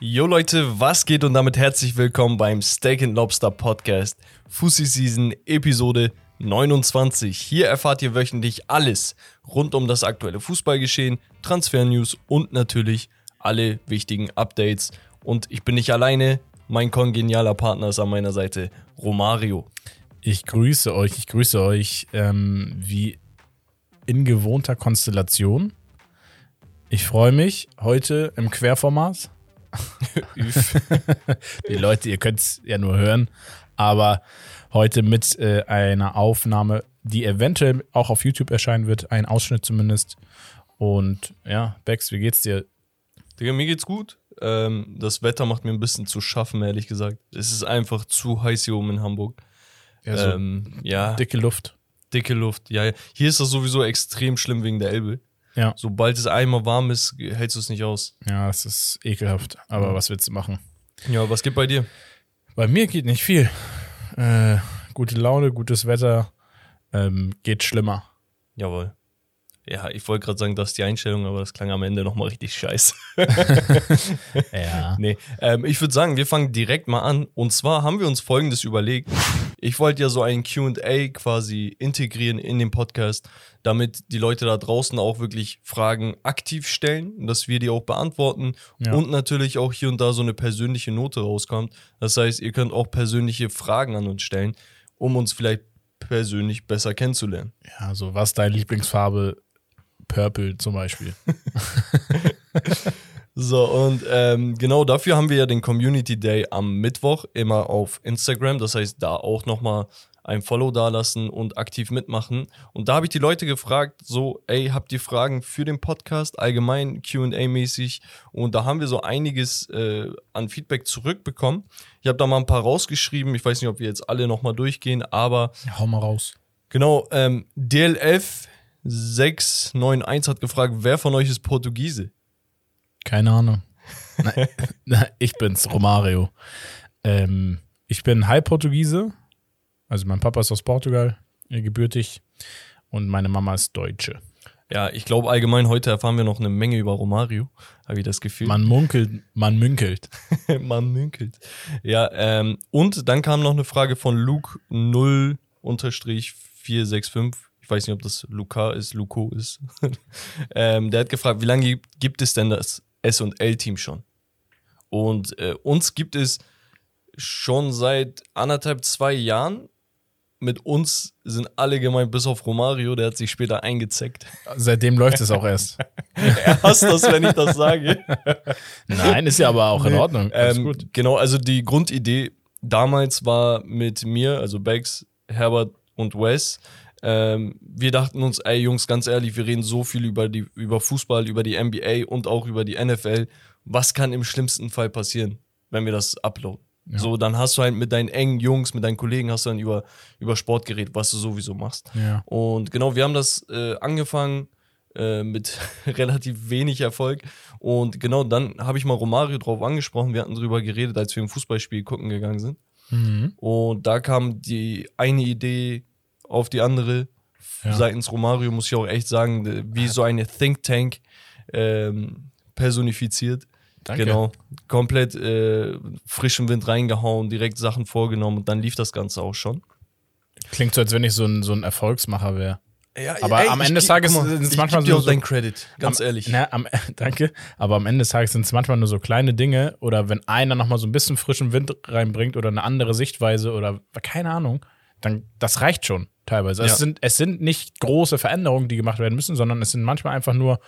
Jo Leute, was geht und damit herzlich willkommen beim Steak and Lobster Podcast Fussi Season Episode 29. Hier erfahrt ihr wöchentlich alles rund um das aktuelle Fußballgeschehen, Transfer-News und natürlich alle wichtigen Updates. Und ich bin nicht alleine, mein kongenialer Partner ist an meiner Seite, Romario. Ich grüße euch, ich grüße euch ähm, wie in gewohnter Konstellation. Ich freue mich heute im Querformat. Die Leute, ihr könnt es ja nur hören, aber heute mit äh, einer Aufnahme, die eventuell auch auf YouTube erscheinen wird, ein Ausschnitt zumindest. Und ja, Bex, wie geht's dir? Digga, mir geht's gut. Ähm, das Wetter macht mir ein bisschen zu schaffen, ehrlich gesagt. Es ist einfach zu heiß hier oben in Hamburg. Ja, so ähm, ja dicke Luft. dicke Luft. Ja, ja. hier ist das sowieso extrem schlimm wegen der Elbe. Ja. Sobald es einmal warm ist, hältst du es nicht aus. Ja, das ist ekelhaft. Aber was willst du machen? Ja, was geht bei dir? Bei mir geht nicht viel. Äh, gute Laune, gutes Wetter. Ähm, geht schlimmer. Jawohl. Ja, ich wollte gerade sagen, das ist die Einstellung, aber das klang am Ende nochmal richtig scheiße. Ja. Nee, ähm, ich würde sagen, wir fangen direkt mal an. Und zwar haben wir uns Folgendes überlegt. Ich wollte ja so ein QA quasi integrieren in den Podcast, damit die Leute da draußen auch wirklich Fragen aktiv stellen, dass wir die auch beantworten Ja. und natürlich auch hier und da so eine persönliche Note rauskommt. Das heißt, ihr könnt auch persönliche Fragen an uns stellen, um uns vielleicht persönlich besser kennenzulernen. Ja, so was ist deine Lieblingsfarbe? Purple zum Beispiel. So, und ähm, genau dafür haben wir ja den Community Day am Mittwoch immer auf Instagram. Das heißt, da auch nochmal ein Follow dalassen und aktiv mitmachen. Und da habe ich die Leute gefragt, so, ey, habt ihr Fragen für den Podcast, allgemein QA-mäßig? Und da haben wir so einiges äh, an Feedback zurückbekommen. Ich habe da mal ein paar rausgeschrieben. Ich weiß nicht, ob wir jetzt alle nochmal durchgehen, aber Ja, hau mal raus. genau, ähm, DLF 691 hat gefragt, wer von euch ist Portugiese? Keine Ahnung. Nein, nein, ich bin's, Romario. Ähm, ich bin Halbportugiese. Also mein Papa ist aus Portugal, äh, gebürtig. Und meine Mama ist Deutsche. Ja, ich glaube allgemein heute erfahren wir noch eine Menge über Romario, habe ich das Gefühl. Man munkelt, man münkelt. Man münkelt. Ja, ähm, und dann kam noch eine Frage von Luke 0-465. Ich weiß nicht, ob das Luca ist, Luco ist. ähm, der hat gefragt, wie lange gibt es denn das S&L-Team schon? Und äh, uns gibt es schon seit anderthalb, zwei Jahren. Mit uns sind alle gemeint, bis auf Romario, der hat sich später eingezeckt. Seitdem läuft es auch erst. er hasst das, wenn ich das sage. Nein, ist ja aber auch in Ordnung. Ähm, gut. Genau, also die Grundidee damals war mit mir, also Bex, Herbert und Wes. Ähm, wir dachten uns, ey Jungs, ganz ehrlich, wir reden so viel über, die, über Fußball, über die NBA und auch über die NFL. Was kann im schlimmsten Fall passieren, wenn wir das uploaden? Ja. So, dann hast du halt mit deinen engen Jungs, mit deinen Kollegen, hast du dann über, über Sport geredet, was du sowieso machst. Ja. Und genau, wir haben das äh, angefangen äh, mit relativ wenig Erfolg. Und genau dann habe ich mal Romario drauf angesprochen. Wir hatten drüber geredet, als wir im Fußballspiel gucken gegangen sind. Mhm. Und da kam die eine Idee auf die andere. Ja. Seitens Romario muss ich auch echt sagen, äh, wie so eine Think Tank ähm, personifiziert. Danke. Genau, komplett äh, frischen Wind reingehauen, direkt Sachen vorgenommen und dann lief das Ganze auch schon. Klingt so, als wenn ich so ein, so ein Erfolgsmacher wäre. Ja, Aber am Ende des Tages sind es ich manchmal dir so- auch so- dein Credit, ganz am, ehrlich. Na, am, danke. Aber am Ende des Tages sind es manchmal nur so kleine Dinge oder wenn einer nochmal so ein bisschen frischen Wind reinbringt oder eine andere Sichtweise oder keine Ahnung, dann das reicht schon teilweise. Ja. Es, sind, es sind nicht große Veränderungen, die gemacht werden müssen, sondern es sind manchmal einfach nur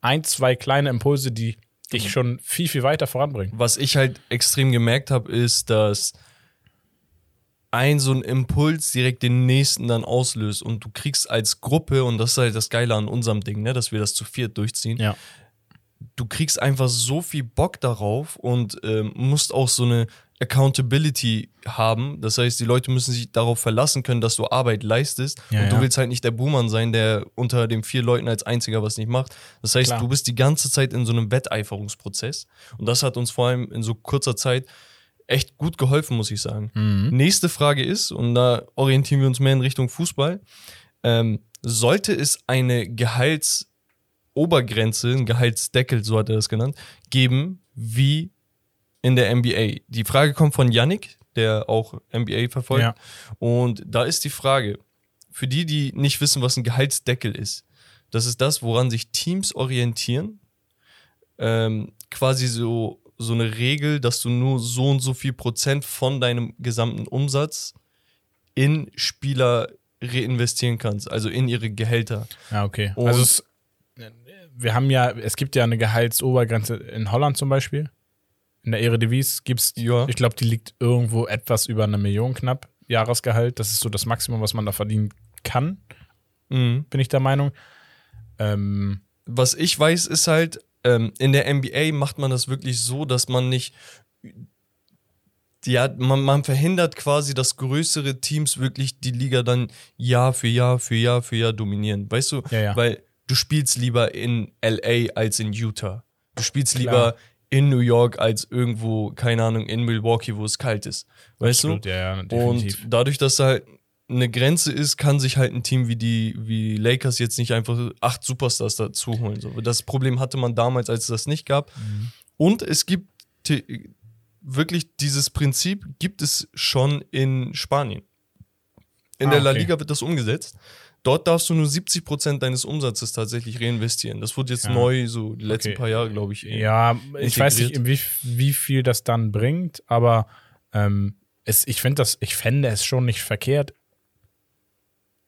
ein, zwei kleine Impulse, die dich schon viel, viel weiter voranbringen. Was ich halt extrem gemerkt habe, ist, dass ein so ein Impuls direkt den nächsten dann auslöst und du kriegst als Gruppe, und das ist halt das Geile an unserem Ding, ne, dass wir das zu viert durchziehen, Ja. du kriegst einfach so viel Bock darauf und ähm, musst auch so eine Accountability haben. Das heißt, die Leute müssen sich darauf verlassen können, dass du Arbeit leistest. Ja, und du ja. willst halt nicht der Buhmann sein, der unter den vier Leuten als einziger was nicht macht. Das heißt, Klar. du bist die ganze Zeit in so einem Wetteiferungsprozess. Und das hat uns vor allem in so kurzer Zeit echt gut geholfen, muss ich sagen. Mhm. Nächste Frage ist, und da orientieren wir uns mehr in Richtung Fußball, ähm, sollte es eine Gehalts- Gehaltsobergrenze, einen Gehaltsdeckel, so hat er das genannt, geben wie in der NBA. Die Frage kommt von Yannick, der auch NBA verfolgt. Ja. Und da ist die Frage, für die, die nicht wissen, was ein Gehaltsdeckel ist, das ist das, woran sich Teams orientieren. Ähm, quasi so, so eine Regel, dass du nur so und so viel Prozent von deinem gesamten Umsatz in Spieler reinvestieren kannst, also in ihre Gehälter. Ja, okay. Und- also es, wir haben ja, es gibt ja eine Gehaltsobergrenze in Holland zum Beispiel. In der Eredivisie gibt es, Ja. ich glaube, die liegt irgendwo etwas über eine Million knapp Jahresgehalt. Das ist so das Maximum, was man da verdienen kann, Mhm. bin ich der Meinung. Ähm, was ich weiß, ist halt, ähm, in der NBA macht man das wirklich so, dass man nicht. Ja, man, man verhindert quasi, dass größere Teams wirklich die Liga dann Jahr für Jahr für Jahr für Jahr dominieren. Weißt du? Ja, ja. Weil du spielst lieber in LA als in Utah. Du spielst Klar. lieber in New York als irgendwo, keine Ahnung, in Milwaukee, wo es kalt ist. Weißt absolut, du? ja, ja, Und definitiv. dadurch, dass da halt eine Grenze ist, kann sich halt ein Team wie die wie Lakers jetzt nicht einfach acht Superstars dazu holen. So. Das Problem hatte man damals, als es das nicht gab. Mhm. Und es gibt wirklich dieses Prinzip gibt es schon in Spanien. In Ah, der La okay. Liga wird das umgesetzt. Dort darfst du nur 70% deines Umsatzes tatsächlich reinvestieren. Das wurde jetzt Ja. neu, so die letzten Okay. paar Jahre, glaube ich. Ja, ich weiß nicht, integriert. wie, wie viel das dann bringt, aber ähm, es, ich, das, ich fände es schon nicht verkehrt.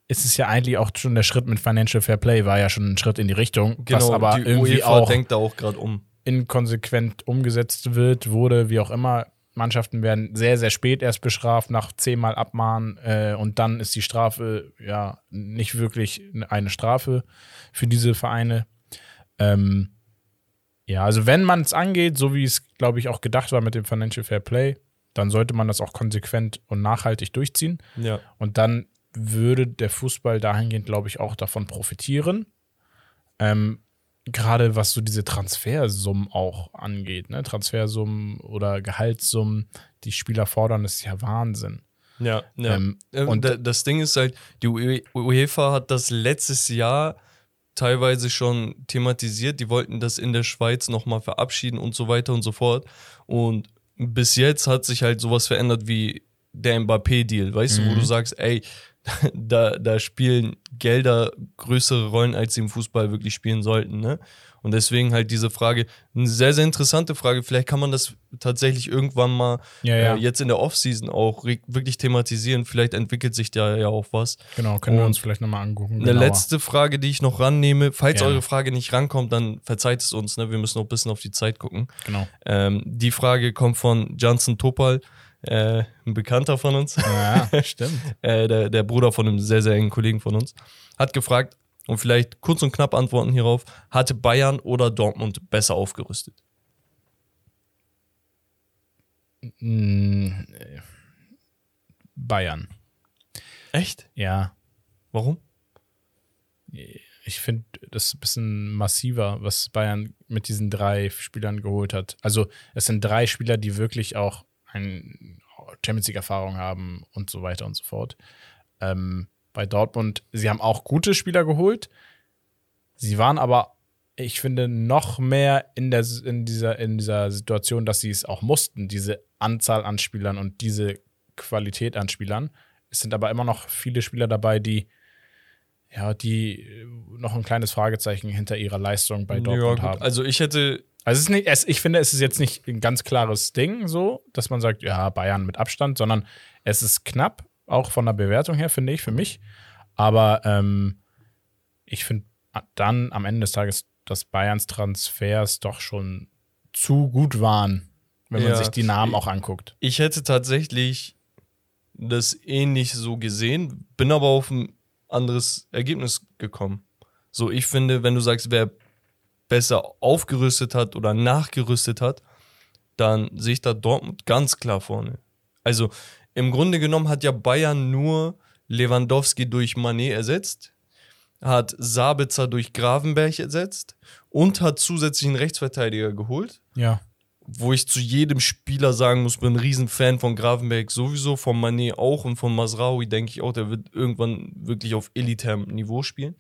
Es ist ja eigentlich auch schon der Schritt mit Financial Fair Play, war ja schon ein Schritt in die Richtung, was Genau, aber die irgendwie UEFA auch denkt da auch gerade um. inkonsequent umgesetzt wird, wurde, wie auch immer. Mannschaften werden sehr, sehr spät erst bestraft, nach zehnmal Abmahnen äh, und dann ist die Strafe ja nicht wirklich eine Strafe für diese Vereine. Ähm, ja, also wenn man es angeht, so wie es, glaube ich, auch gedacht war mit dem Financial Fair Play, dann sollte man das auch konsequent und nachhaltig durchziehen. Ja. Und dann würde der Fußball dahingehend, glaube ich, auch davon profitieren. Ähm, Gerade was so diese Transfersummen auch angeht, ne? Transfersummen oder Gehaltssummen, die Spieler fordern, ist ja Wahnsinn. Ja, ja. Ähm, Äh, und- da- das Ding ist halt, die UE- UEFA hat das letztes Jahr teilweise schon thematisiert. Die wollten das in der Schweiz nochmal verabschieden und so weiter und so fort. Und bis jetzt hat sich halt sowas verändert wie der Mbappé-Deal, weißt du, wo Mhm. du sagst, ey, da, da spielen Gelder größere Rollen, als sie im Fußball wirklich spielen sollten, ne? Und deswegen halt diese Frage, eine sehr, sehr interessante Frage. Vielleicht kann man das tatsächlich irgendwann mal Ja, ja. äh, jetzt in der Offseason auch wirklich thematisieren. Vielleicht entwickelt sich da ja auch was. Genau, können wir Und uns vielleicht nochmal angucken. Eine genauer. letzte Frage, die ich noch rannehme, falls Gerne. eure Frage nicht rankommt, dann verzeiht es uns, ne? wir müssen noch ein bisschen auf die Zeit gucken. Genau. Ähm, die Frage kommt von Johnson Topal, äh, ein Bekannter von uns, Ja, stimmt. äh, der, der Bruder von einem sehr, sehr engen Kollegen von uns, hat gefragt, und vielleicht kurz und knapp antworten hierauf, hatte Bayern oder Dortmund besser aufgerüstet? Äh, Bayern. Echt? Ja, Warum? ich finde das ist ein bisschen massiver, was Bayern mit diesen drei Spielern geholt hat. Also es sind drei Spieler, die wirklich auch eine Champions League-Erfahrung haben und so weiter und so fort. Ähm, bei Dortmund, sie haben auch gute Spieler geholt. Sie waren aber, ich finde, noch mehr in, der, in, dieser, in dieser Situation, dass sie es auch mussten, diese Anzahl an Spielern und diese Qualität an Spielern. Es sind aber immer noch viele Spieler dabei, die ja, die noch ein kleines Fragezeichen hinter ihrer Leistung bei Dortmund gut. haben. Also ich hätte, Also es ist nicht, es, ich finde, es ist jetzt nicht ein ganz klares Ding, so, dass man sagt, ja, Bayern mit Abstand, sondern es ist knapp, auch von der Bewertung her, finde ich, für mich. Aber ähm, ich finde dann am Ende des Tages, dass Bayerns Transfers doch schon zu gut waren, wenn man Ja. sich die Namen auch anguckt. ich hätte tatsächlich das ähnlich so gesehen, bin aber auf ein anderes Ergebnis gekommen. So, ich finde, wenn du sagst, wer besser aufgerüstet hat oder nachgerüstet hat, dann sehe ich da Dortmund ganz klar vorne. Also im Grunde genommen hat ja Bayern nur Lewandowski durch Manet ersetzt, hat Sabitzer durch Gravenberg ersetzt und hat zusätzlich einen Rechtsverteidiger geholt Ja. wo ich zu jedem Spieler sagen muss, bin ein Riesenfan von Gravenberg sowieso, von Manet auch und von Masraoui denke ich auch, der wird irgendwann wirklich auf elitärem Niveau spielen.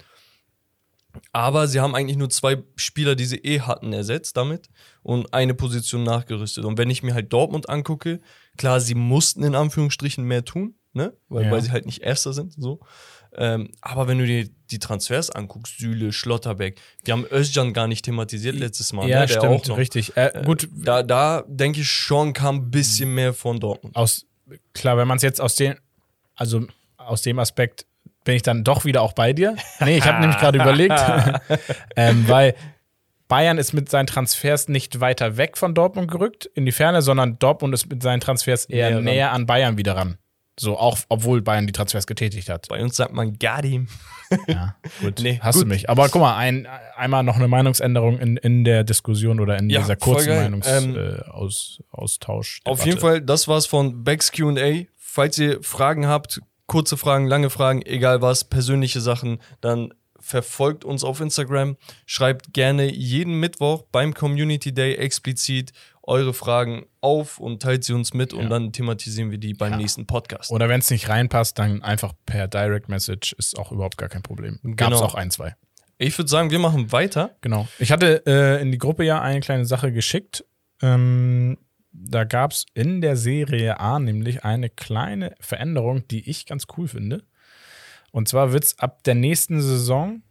Aber sie haben eigentlich nur zwei Spieler, die sie eh hatten, ersetzt damit und eine Position nachgerüstet. Und wenn ich mir halt Dortmund angucke, klar, sie mussten in Anführungsstrichen mehr tun, ne? Weil, Ja. weil sie halt nicht Erster sind, so. Ähm, aber wenn du dir die Transfers anguckst, Süle, Schlotterbeck, die haben Özcan gar nicht thematisiert letztes Mal. ja, ne? Der stimmt, noch. richtig. Äh, gut, Da, da denke ich schon, kam ein bisschen mehr von Dortmund. aus, klar, wenn man es jetzt aus den, also aus dem Aspekt bin ich dann doch wieder auch bei dir. Nee, ich habe nämlich gerade überlegt, ähm, weil Bayern ist mit seinen Transfers nicht weiter weg von Dortmund gerückt in die Ferne, sondern Dortmund ist mit seinen Transfers eher Näher näher an Bayern wieder ran. So, auch obwohl Bayern die Transfers getätigt hat. Bei uns sagt man Gardim. Ja, gut, Nee, hast gut. du mich. Aber guck mal, ein, einmal noch eine Meinungsänderung in, in der Diskussion oder in Ja, dieser kurzen. Meinungsaustausch. Ähm, äh, Aus, Austausch, Auf jeden Fall, das war's von Becks QA. Falls ihr Fragen habt, kurze Fragen, lange Fragen, egal was, persönliche Sachen, dann verfolgt uns auf Instagram. Schreibt gerne jeden Mittwoch beim Community Day explizit eure Fragen auf und teilt sie uns mit und Ja. dann thematisieren wir die beim Ja. nächsten Podcast. Oder wenn es nicht reinpasst, dann einfach per Direct Message ist auch überhaupt gar kein Problem. Gab es Genau. auch ein, zwei. Ich würde sagen, wir machen weiter. Genau. Ich hatte äh, in die Gruppe ja eine kleine Sache geschickt. Ähm, da gab es in der Serie A nämlich eine kleine Veränderung, die ich ganz cool finde. Und zwar wird es ab der nächsten Saison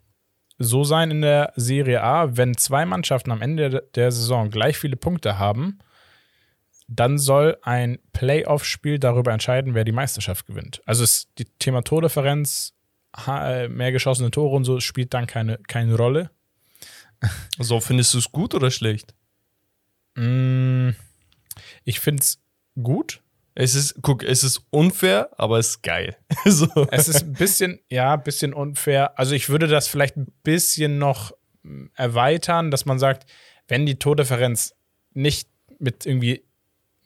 so sein in der Serie A, wenn zwei Mannschaften am Ende de- der Saison gleich viele Punkte haben, dann soll ein Playoff-Spiel darüber entscheiden, wer die Meisterschaft gewinnt. Also ist die Thema Tordifferenz, äh, mehr geschossene Tore und so spielt dann keine, keine Rolle. So, findest du es gut oder schlecht? Mm, Ich finde es gut. Es ist, guck, es ist unfair, aber es ist geil. so. Es ist ein bisschen, ja, ein bisschen unfair. Also ich würde das vielleicht ein bisschen noch mm, erweitern, dass man sagt, wenn die Tordifferenz nicht mit irgendwie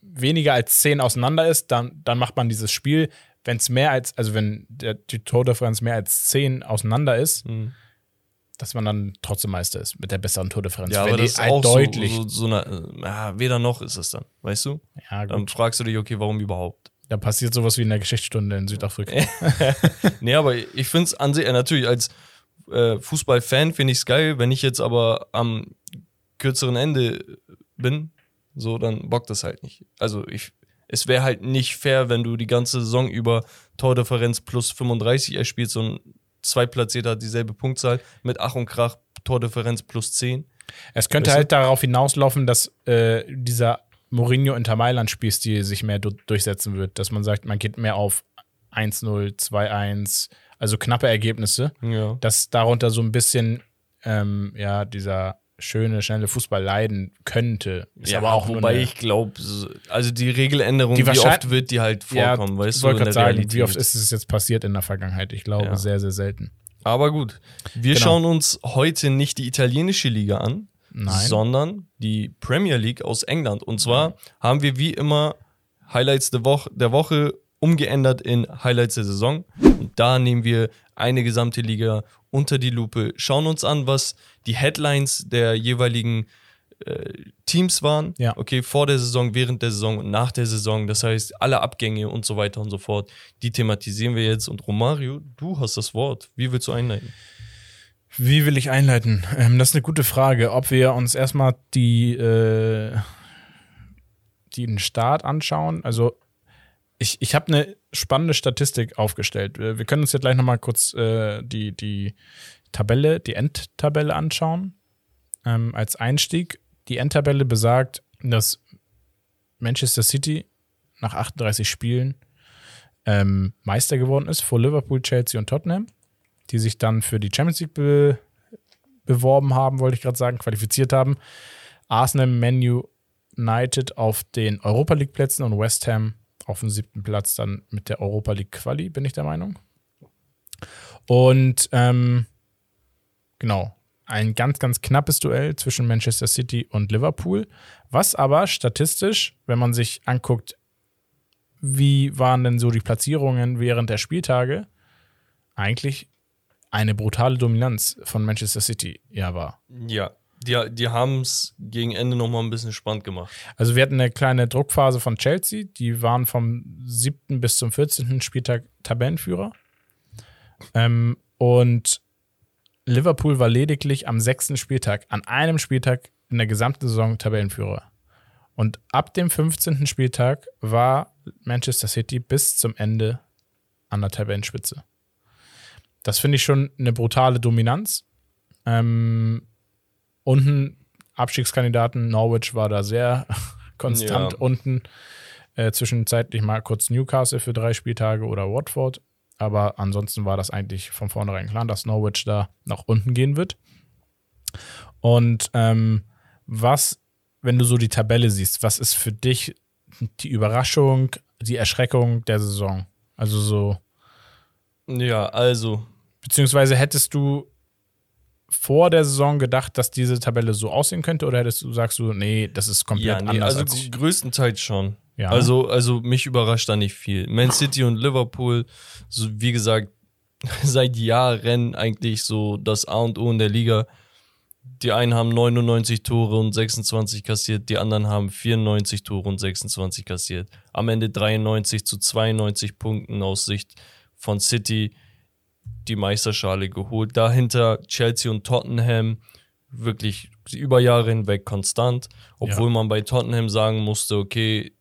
weniger als 10 auseinander ist, dann, dann macht man dieses Spiel. Wenn es mehr als, also wenn der, die Tordifferenz mehr als 10 auseinander ist, Mhm. Dass man dann trotzdem Meister ist mit der besseren Tordifferenz. Ja, wenn aber das ist halt auch deutlich. so, so, so eine, äh, weder noch ist es dann, weißt du? ja, gut. Dann fragst du dich, okay, warum überhaupt? Da passiert sowas wie in der Geschichtsstunde in Südafrika. nee, aber ich finde es an sich, äh, natürlich als äh, Fußballfan finde ich es geil, wenn ich jetzt aber am kürzeren Ende bin, so, dann bockt das halt nicht. Also ich, es wäre halt nicht fair, wenn du die ganze Saison über Tordifferenz plus 35 erspielst und Zweitplatzierter dieselbe Punktzahl mit Ach und Krach Tordifferenz plus 10. Es könnte Weißt du? halt darauf hinauslaufen, dass äh, dieser Mourinho Inter Mailand Spielstil sich mehr du durchsetzen wird, dass man sagt, man geht mehr auf 1-0, 2-1, also knappe Ergebnisse, Ja. dass darunter so ein bisschen ähm, ja dieser schöne, schnelle Fußball leiden könnte. Ist ja, aber auch wobei eine, ich glaube, also die Regeländerung, Die wie oft wird die halt ja, vorkommen, weißt ich du, wollte in gerade der sagen, Realität. wie oft ist es jetzt passiert in der Vergangenheit? Ich glaube Ja. sehr, sehr selten. Aber gut, wir Genau. schauen uns heute nicht die italienische Liga an, Nein. sondern die Premier League aus England. Und zwar haben wir wie immer Highlights der Woche, der Woche umgeändert in Highlights der Saison. Und da nehmen wir eine gesamte Liga unter die Lupe, schauen uns an, was die Headlines der jeweiligen äh, Teams waren. Ja. Okay, vor der Saison, während der Saison und nach der Saison. Das heißt, alle Abgänge und so weiter und so fort. Die thematisieren wir jetzt. Und Romario, du hast das Wort. Wie willst du einleiten? Wie will ich einleiten? Ähm, das ist eine gute Frage. Ob wir uns erstmal die, äh, den Start anschauen. Also ich, ich habe eine spannende Statistik aufgestellt. Wir, können uns jetzt gleich nochmal kurz äh, die, die Tabelle, die Endtabelle anschauen. Ähm, als Einstieg. Die Endtabelle besagt, dass Manchester City nach 38 Spielen ähm, Meister geworden ist vor Liverpool, Chelsea und Tottenham die sich dann für die Champions League be beworben haben, wollte ich gerade sagen, qualifiziert haben. Arsenal, Man United auf den Europa League Plätzen und West Ham auf dem siebten Platz dann mit der Europa League Quali, bin ich der Meinung. Und ähm, genau, ein ganz, ganz knappes Duell zwischen Manchester City und Liverpool, was aber statistisch, wenn man sich anguckt, wie waren denn so die Platzierungen während der Spieltage, eigentlich eine brutale Dominanz von Manchester City ja war. Ja, die, die haben es gegen Ende nochmal ein bisschen spannend gemacht. Also wir hatten eine kleine Druckphase von Chelsea, die waren vom 7. bis zum 14. Spieltag Tabellenführer. Ähm, und Liverpool war lediglich am sechsten Spieltag, an einem Spieltag in der gesamten Saison Tabellenführer. Und ab dem 15. Spieltag war Manchester City bis zum Ende an der Tabellenspitze. Das finde ich schon eine brutale Dominanz. Ähm, unten Abstiegskandidaten, Norwich war da sehr konstant Ja. unten. Äh, zwischenzeitlich mal kurz Newcastle für drei Spieltage oder Watford. Aber ansonsten war das eigentlich von vornherein klar, dass Norwich da nach unten gehen wird. Und ähm, was, wenn du so die Tabelle siehst, was ist für dich die Überraschung, die Erschreckung der Saison? Also so, Ja, also, beziehungsweise hättest du vor der Saison gedacht, dass diese Tabelle so aussehen könnte, oder hättest du, sagst du, nee, das ist komplett ja, nee, anders also als größtenteils schon. Ja. Also, also mich überrascht da nicht viel. Man City und Liverpool, so wie gesagt, seit Jahren eigentlich so das A und O in der Liga. Die einen haben 99 Tore und 26 kassiert, die anderen haben 94 Tore und 26 kassiert. Am Ende 93 zu 92 Punkten aus Sicht von City die Meisterschale geholt. Dahinter Chelsea und Tottenham wirklich über Jahre hinweg konstant, obwohl Ja. man bei Tottenham sagen musste, okay,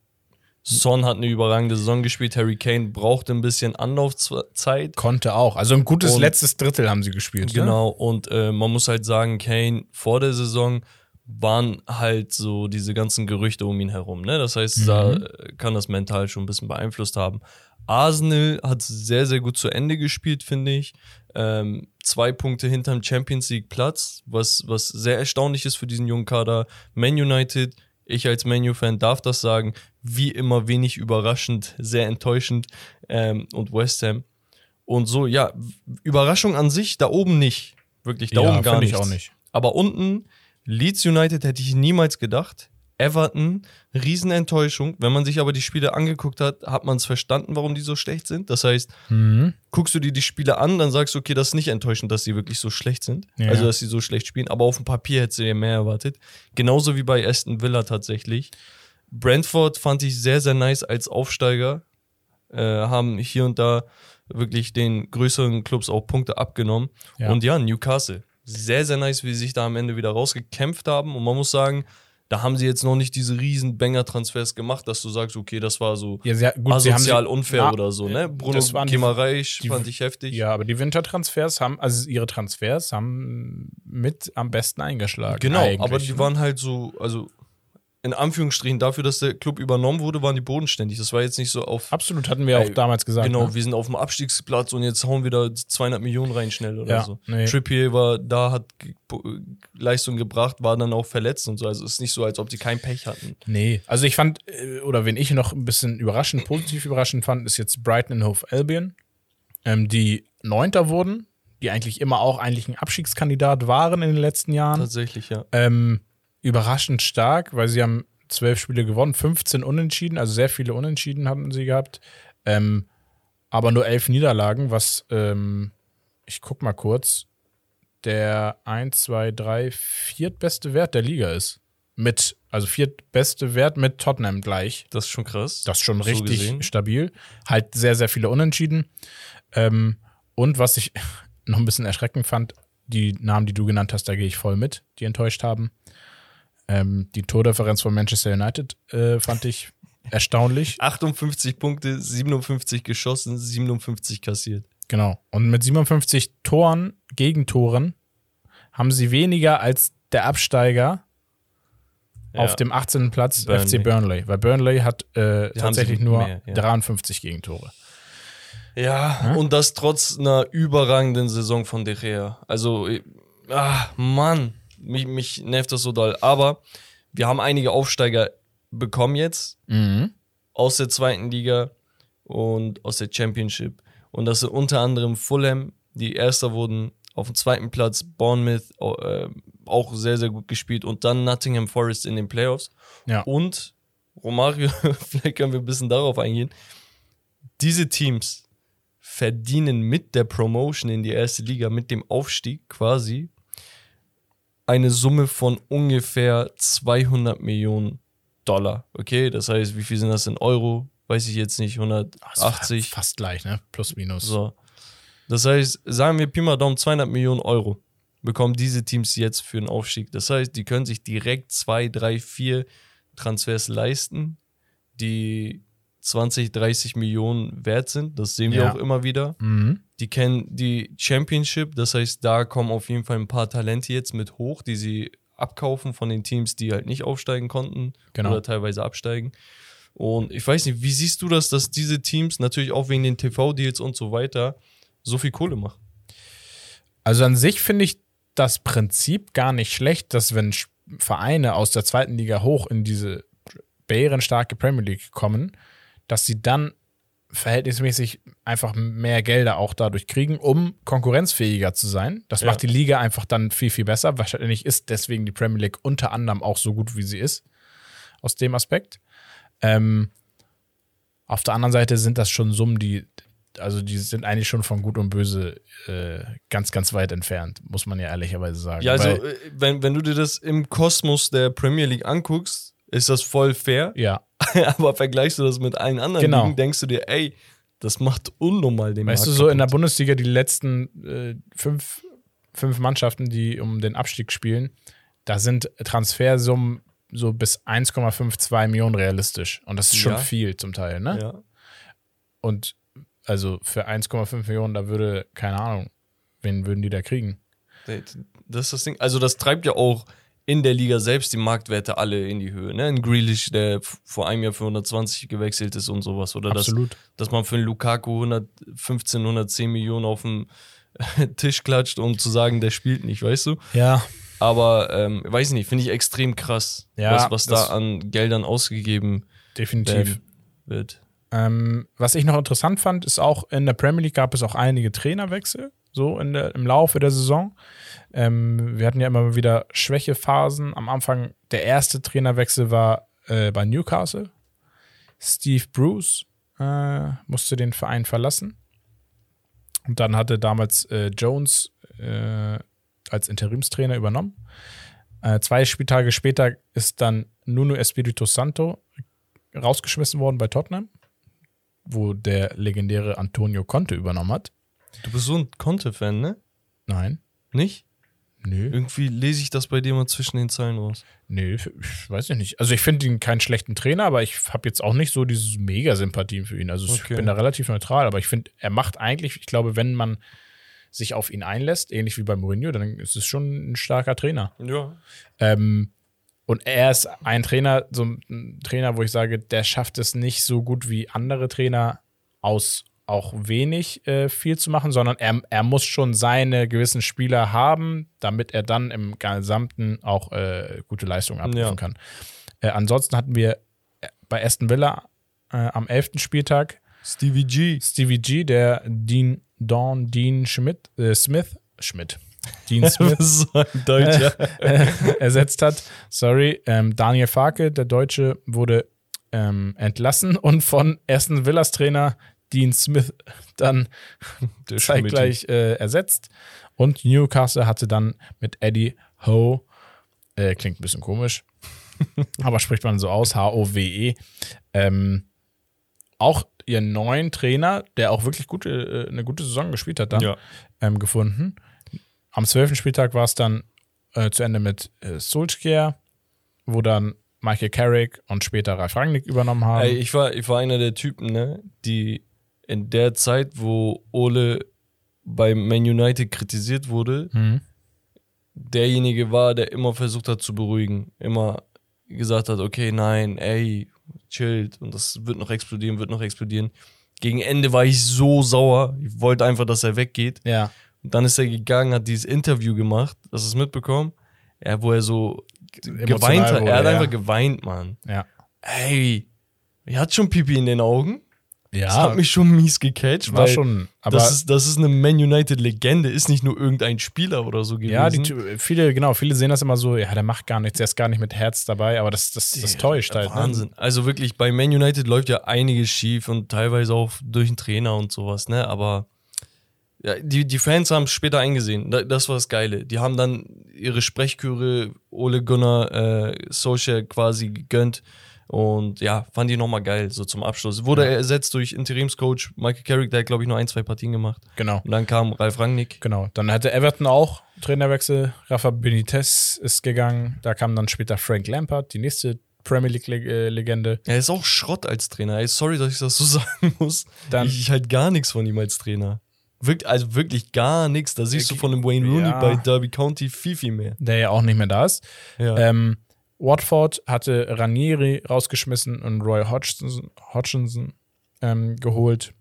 Son hat eine überragende Saison gespielt, Harry Kane brauchte ein bisschen Anlaufzeit. Konnte auch. Also ein gutes Und- letztes Drittel haben sie gespielt. Ne? Genau, und äh, man muss halt sagen, Kane vor der Saison waren halt so diese ganzen Gerüchte um ihn herum. Ne? Das heißt, da äh, kann das mental schon ein bisschen beeinflusst haben. Arsenal hat sehr, sehr gut zu Ende gespielt, finde ich. Ähm, zwei Punkte hinterm Champions League Platz, was, was sehr erstaunlich ist für diesen jungen Kader. Man United, ich als Manu-Fan darf das sagen, wie immer wenig überraschend, sehr enttäuschend. Ähm, und West Ham. Und so, ja, Überraschung an sich, da oben nicht. Wirklich, da Ja, oben gar finde ich auch nicht. Aber unten, Leeds United hätte ich niemals gedacht. Everton, Riesenenttäuschung. Wenn man sich aber die Spiele angeguckt hat, hat man es verstanden, warum die so schlecht sind. Das heißt, Mhm. guckst du dir die Spiele an, dann sagst du, okay, das ist nicht enttäuschend, dass sie wirklich so schlecht sind. Ja. Also, dass sie so schlecht spielen. Aber auf dem Papier hättest du dir mehr erwartet. Genauso wie bei Aston Villa tatsächlich. Brentford fand ich sehr, sehr nice als Aufsteiger. Äh, haben hier und da wirklich den größeren Clubs auch Punkte abgenommen. Ja. Und ja, Newcastle. Sehr, sehr nice, wie sie sich da am Ende wieder rausgekämpft haben. Und man muss sagen, da haben sie jetzt noch nicht diese riesen Banger-Transfers gemacht, dass du sagst, okay, das war so Ja, sehr, gut, sie haben asozial sie- unfair Na, oder so, ne? Bruno die- fand ich heftig. Ja, aber die Wintertransfers haben, also ihre Transfers haben mit am besten eingeschlagen. Genau, aber die waren halt so, also in Anführungsstrichen, dafür, dass der Club übernommen wurde, waren die bodenständig. Das war jetzt nicht so auf, Absolut, hatten wir auch Ey, damals gesagt. genau, ne? wir sind auf dem Abstiegsplatz und jetzt hauen wir da 200 Millionen rein schnell oder Ja, so. nee. Trippier war da, hat Leistung gebracht, war dann auch verletzt und so. Also es ist nicht so, als ob die kein Pech hatten. Nee, also ich fand, äh, oder wenn ich noch ein bisschen überraschend, positiv überraschend fand, ist jetzt Brighton and Hove Albion, ähm, die Neunter wurden, die eigentlich immer auch eigentlich ein Abstiegskandidat waren in den letzten Jahren. Tatsächlich, ja. Ähm, überraschend stark, weil sie haben zwölf Spiele gewonnen, 15 Unentschieden, also sehr viele Unentschieden hatten sie gehabt. Ähm, aber nur elf Niederlagen, was, ähm, ich guck mal kurz, der 1, 2, 3, viertbeste Wert der Liga ist. Mit, also viertbeste Wert mit Tottenham gleich. Das ist schon krass. Das ist schon So richtig gesehen. stabil. Halt sehr, sehr viele Unentschieden. Ähm, und was ich noch ein bisschen erschreckend fand, die Namen, die du genannt hast, da gehe ich voll mit, die enttäuscht haben. Ähm, die Tordifferenz von Manchester United äh, fand ich erstaunlich. 58 Punkte, 57 geschossen, 57 kassiert. Genau. Und mit 57 Toren, Gegentoren, haben sie weniger als der Absteiger auf Ja. dem 18. Platz Burnley. FC Burnley. Weil Burnley hat äh, tatsächlich nur mehr, ja. 53 Gegentore. Ja, und das trotz einer überragenden Saison von De Gea. Also, äh, ah, Mann, mich, mich nervt das so doll. Aber wir haben einige Aufsteiger bekommen jetzt Mhm. aus der zweiten Liga und aus der Championship. Und das sind unter anderem Fulham, die Erster wurden, auf dem zweiten Platz Bournemouth, äh, auch sehr, sehr gut gespielt. Und dann Nottingham Forest in den Playoffs. Ja. Und Romario, vielleicht können wir ein bisschen darauf eingehen. Diese Teams verdienen mit der Promotion in die erste Liga, mit dem Aufstieg quasi, eine Summe von ungefähr 200 Millionen Dollar. Okay, das heißt, wie viel sind das in Euro? Weiß ich jetzt nicht, Das war 180. Fast gleich, ne? Plus, minus. So. Das heißt, sagen wir Pi mal Daumen 200 Millionen Euro. bekommen diese Teams jetzt für den Aufstieg. Das heißt, die können sich direkt zwei, drei, vier Transfers leisten, die 20, 30 Millionen wert sind. Das sehen wir Ja. auch immer wieder. Mhm. Die kennen die Championship, das heißt, da kommen auf jeden Fall ein paar Talente jetzt mit hoch, die sie abkaufen von den Teams, die halt nicht aufsteigen konnten Genau. oder teilweise absteigen. Und ich weiß nicht, wie siehst du das, dass diese Teams natürlich auch wegen den TV-Deals und so weiter so viel Kohle machen? Also an sich finde ich das Prinzip gar nicht schlecht, dass wenn Vereine aus der zweiten Liga hoch in diese bärenstarke Premier League kommen, dass sie dann verhältnismäßig einfach mehr Gelder auch dadurch kriegen, um konkurrenzfähiger zu sein. Das Ja. macht die Liga einfach dann viel, viel besser. Wahrscheinlich ist deswegen die Premier League unter anderem auch so gut, wie sie ist, aus dem Aspekt. Ähm, auf der anderen Seite sind das schon Summen, die, also die sind eigentlich schon von Gut und Böse äh, ganz, ganz weit entfernt, muss man ja ehrlicherweise sagen. Ja, also Weil, äh, wenn, wenn du dir das im Kosmos der Premier League anguckst, ist das voll fair. ja, Aber vergleichst du das mit allen anderen Genau. Ligen, denkst du dir, ey, das macht unnormal den weißt du, Markt so in der kaputt. Bundesliga die letzten äh, fünf, fünf Mannschaften, die um den Abstieg spielen, da sind Transfersummen so bis 1,52 Millionen realistisch. Und das ist schon Ja. viel zum Teil, ne? Ja. Und also für 1,5 Millionen, da würde, keine Ahnung, wen würden die da kriegen? Das ist das Ding. Also, das treibt ja auch in der Liga selbst die Marktwerte alle in die Höhe. Ne? Ein Grealish, der vor einem Jahr für 120 gewechselt ist und sowas. Oder dass, Absolut. dass man für einen Lukaku 115, 110 Millionen auf den Tisch klatscht, um zu sagen, der spielt nicht, weißt du? Ja, Aber, ähm, weiß nicht, finde ich extrem krass, Ja, was, was da an Geldern ausgegeben definitiv. wird. Ähm, was ich noch interessant fand, ist auch in der Premier League gab es auch einige Trainerwechsel, so in der, im Laufe der Saison. Ähm, wir hatten ja immer wieder Schwächephasen. Am Anfang, der erste Trainerwechsel war äh, bei Newcastle. Steve Bruce äh, musste den Verein verlassen. Und dann hatte damals äh, Jones äh, als Interimstrainer übernommen. Äh, zwei Spieltage später ist dann Nuno Espirito Santo rausgeschmissen worden bei Tottenham, wo der legendäre Antonio Conte übernommen hat. Du bist so ein Conte-Fan, ne? Nein. Nicht? Nö. Irgendwie lese ich das bei dir mal zwischen den Zeilen raus. Nö, ich weiß ja nicht. Also ich finde ihn keinen schlechten Trainer, aber ich habe jetzt auch nicht so diese Mega-Sympathien für ihn. Also ich Okay. bin da relativ neutral, aber ich finde, er macht eigentlich, ich glaube, wenn man sich auf ihn einlässt, ähnlich wie bei Mourinho, dann ist es schon ein starker Trainer. Ja. Ähm, und er ist ein Trainer, so ein Trainer, wo ich sage, der schafft es nicht so gut wie andere Trainer aus auch wenig äh, viel zu machen, sondern er, er muss schon seine gewissen Spieler haben, damit er dann im Gesamten auch äh, gute Leistungen abrufen Ja. kann. Äh, ansonsten hatten wir äh, bei Aston Villa äh, am 11. Spieltag Stevie G. Stevie G, der Dean Don Dean Schmidt, äh, Smith, Schmidt, Dean Smith so Deutscher. ersetzt hat. Sorry. Ähm, Daniel Farke, der Deutsche, wurde ähm, entlassen und von Aston Villas Trainer Dean Smith dann zeitgleich äh, ersetzt. Und Newcastle hatte dann mit Eddie Howe, äh, klingt ein bisschen komisch, aber spricht man so aus, H-O-W-E, ähm, auch ihren neuen Trainer, der auch wirklich gute, äh, eine gute Saison gespielt hat, dann Ja. ähm, gefunden. Am 12. Spieltag war es dann äh, zu Ende mit äh, Solskjaer, wo dann Michael Carrick und später Ralf Rangnick übernommen haben. Ey, ich war, ich war einer der Typen, ne, die in der Zeit, wo Ole bei Man United kritisiert wurde, Mhm. derjenige war, der immer versucht hat zu beruhigen. Immer gesagt hat, okay, nein, ey, chillt und das wird noch explodieren, wird noch explodieren. Gegen Ende war ich so sauer. Ich wollte einfach, dass er weggeht. Ja, Und dann ist er gegangen, hat dieses Interview gemacht, hast du es mitbekommen? Ja, wo er so Emotional geweint hat. wurde, er hat ja. einfach geweint, Mann. ja. Ey, er hat schon Pipi in den Augen. Das Ja, hat mich schon mies gecatcht, war schon. Aber das, ist, das ist eine Man United-Legende, ist nicht nur irgendein Spieler oder so gewesen. ja, die, viele, genau, viele sehen das immer so, ja, der macht gar nichts, der ist gar nicht mit Herz dabei, aber das, das, das täuscht halt. Wahnsinn. Also wirklich, bei Man United läuft ja einiges schief und teilweise auch durch den Trainer und sowas, ne? Aber ja, die, die Fans haben es später eingesehen. Da- Das war das Geile. Die haben dann ihre Sprechchöre Ole Gunnar äh, Solskjaer quasi gegönnt. Und ja, fand die nochmal geil, so zum Abschluss. Wurde er ersetzt durch Interimscoach Michael Carrick, der hat, glaube ich, nur ein, zwei Partien gemacht. Genau. Und dann kam Ralf Rangnick. Genau. Dann hatte Everton auch Trainerwechsel. Rafa Benitez ist gegangen. Da kam dann später Frank Lampard, die nächste Premier League-Legende. Er ist auch Schrott als Trainer. Ey, sorry, dass ich das so sagen muss. Dann- ich, ich halt gar nichts von ihm als Trainer. Wirk, also wirklich gar nichts. Da siehst du von dem Wayne Rooney Ja. bei Derby County viel, viel mehr. der ja auch nicht mehr da ist. Ja. Ähm, Watford hatte Ranieri rausgeschmissen und Roy Hodgson, Hodgson ähm, geholt.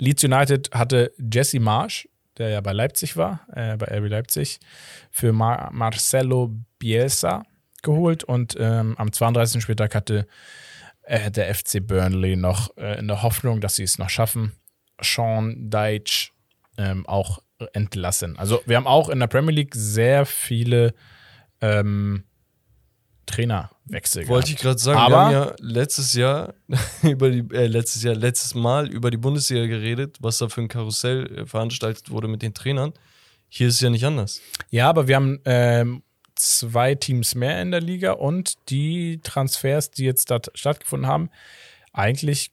Leeds United hatte Jesse Marsch, der ja bei Leipzig war, äh, bei RB Leipzig, für Mar Marcelo Bielsa geholt und ähm, am 32. Spieltag hatte äh, der FC Burnley noch äh, in der Hoffnung, dass sie es noch schaffen, Sean Deitch ähm, auch entlassen. Also wir haben auch in der Premier League sehr viele ähm, Trainerwechsel Wollte ich gehabt. gerade sagen, Aber- wir haben ja letztes Jahr über die, äh, letztes Jahr, letztes Mal über die Bundesliga geredet, was da für ein Karussell äh, veranstaltet wurde mit den Trainern. Hier ist es ja nicht anders. Ja, aber wir haben ähm, zwei Teams mehr in der Liga und die Transfers, die jetzt da stattgefunden haben, eigentlich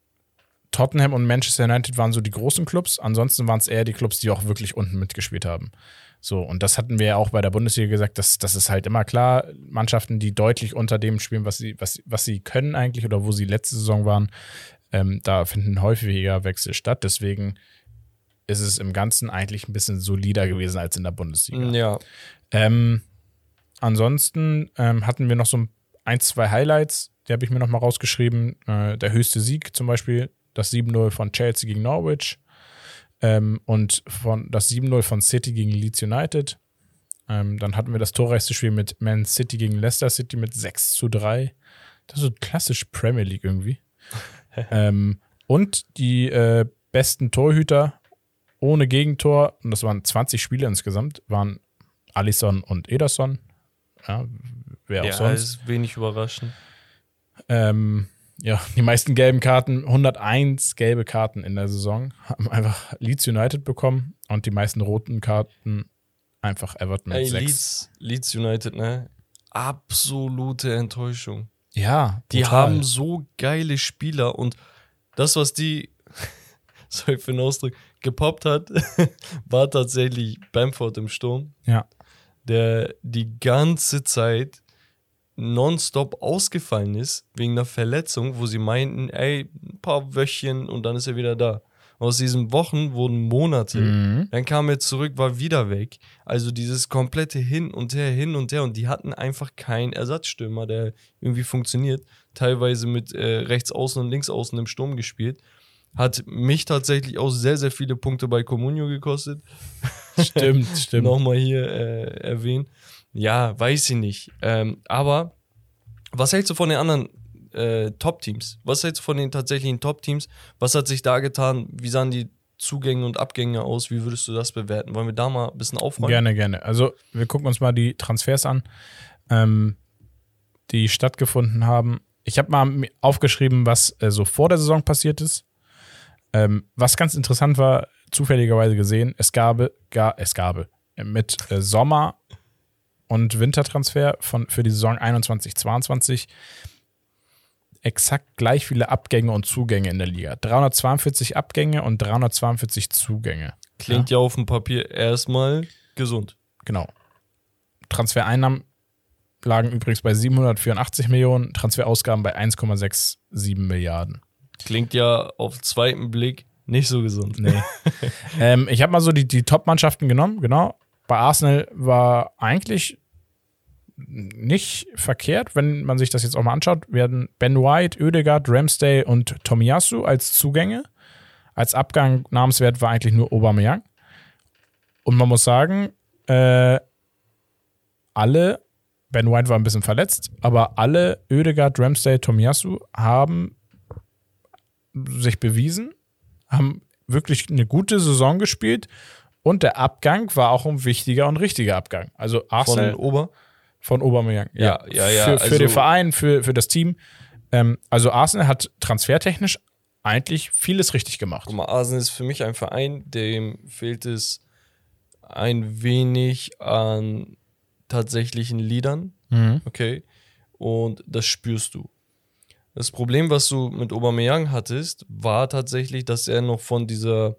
Tottenham und Manchester United waren so die großen Clubs. Ansonsten waren es eher die Clubs, die auch wirklich unten mitgespielt haben. So, und das hatten wir ja auch bei der Bundesliga gesagt, dass das ist halt immer klar, Mannschaften, die deutlich unter dem spielen, was sie, was, was sie können eigentlich oder wo sie letzte Saison waren, ähm, da finden häufiger Wechsel statt. Deswegen ist es im Ganzen eigentlich ein bisschen solider gewesen als in der Bundesliga. Ja. Ähm, ansonsten ähm, hatten wir noch so ein, zwei Highlights, die habe ich mir noch mal rausgeschrieben. Äh, der höchste Sieg zum Beispiel, das 7-0 von Chelsea gegen Norwich ähm, und von, das 7-0 von City gegen Leeds United. Ähm, dann hatten wir das torreichste Spiel mit Man City gegen Leicester City mit 6 zu 3. Das ist so klassisch Premier League irgendwie. ähm, und die äh, besten Torhüter ohne Gegentor, und das waren 20 Spiele insgesamt, waren Alisson und Ederson. Ja, wer auch Ja, sonst. ist wenig überraschend. Ähm, ja, die meisten gelben Karten, 101 gelbe Karten in der Saison, haben einfach Leeds United bekommen und die meisten roten Karten einfach Everton mit Ey, 6. Leeds, Leeds United, ne? Absolute Enttäuschung. Ja, Die total. haben so geile Spieler und das, was die, sorry für den Ausdruck, gepoppt hat, war tatsächlich Bamford im Sturm, Ja, der die ganze Zeit nonstop ausgefallen ist wegen einer Verletzung, wo sie meinten, ey, ein paar Wöchchen und dann ist er wieder da. Aus diesen Wochen wurden Monate. Mhm. Dann kam er zurück, war wieder weg. Also dieses komplette Hin und Her, hin und her. Und die hatten einfach keinen Ersatzstürmer, der irgendwie funktioniert. Teilweise mit äh, rechts außen und links außen im Sturm gespielt. Hat mich tatsächlich auch sehr, sehr viele Punkte bei Comunio gekostet. stimmt, stimmt. Nochmal hier äh, erwähnen. Ja, weiß ich nicht. Ähm, aber was hältst du von den anderen äh, Top-Teams? Was hältst du von den tatsächlichen Top-Teams? Was hat sich da getan? Wie sahen die Zugänge und Abgänge aus? Wie würdest du das bewerten? Wollen wir da mal ein bisschen aufräumen? Gerne, gerne. Also, wir gucken uns mal die Transfers an, ähm, die stattgefunden haben. Ich habe mal aufgeschrieben, was äh, so vor der Saison passiert ist. Ähm, was ganz interessant war, zufälligerweise gesehen, es gab, gar, es gab äh, mit äh, Sommer- und Wintertransfer von, für die Saison 21-22 exakt gleich viele Abgänge und Zugänge in der Liga. 342 Abgänge und 342 Zugänge. Klingt ja. auf dem Papier erstmal gesund. Genau. Transfereinnahmen lagen übrigens bei 784 Millionen, Transferausgaben bei 1,67 Milliarden. Klingt ja auf zweiten Blick nicht so gesund. Nee. ähm, ich habe mal so die, die Top-Mannschaften genommen, genau. Bei Arsenal war eigentlich nicht verkehrt, wenn man sich das jetzt auch mal anschaut. Hatten Ben White, Oedegaard, Ramsdale und Tomiyasu als Zugänge. Als Abgang namenswert war eigentlich nur Aubameyang. Und man muss sagen, äh, alle, Ben White war ein bisschen verletzt, aber alle Oedegaard, Ramsdale, Tomiyasu haben sich bewiesen, haben wirklich eine gute Saison gespielt und der Abgang war auch ein wichtiger und richtiger Abgang. Also Von Arsenal Ober. von Aubameyang. Ja, ja, ja, Für, für also- den Verein, für, für das Team. Ähm, also Arsenal hat transfertechnisch eigentlich vieles richtig gemacht. Guck mal, Arsenal ist für mich ein Verein, dem fehlt es ein wenig an tatsächlichen Liedern. Mhm. Okay. Und das spürst du. Das Problem, was du mit Aubameyang hattest, war tatsächlich, dass er noch von dieser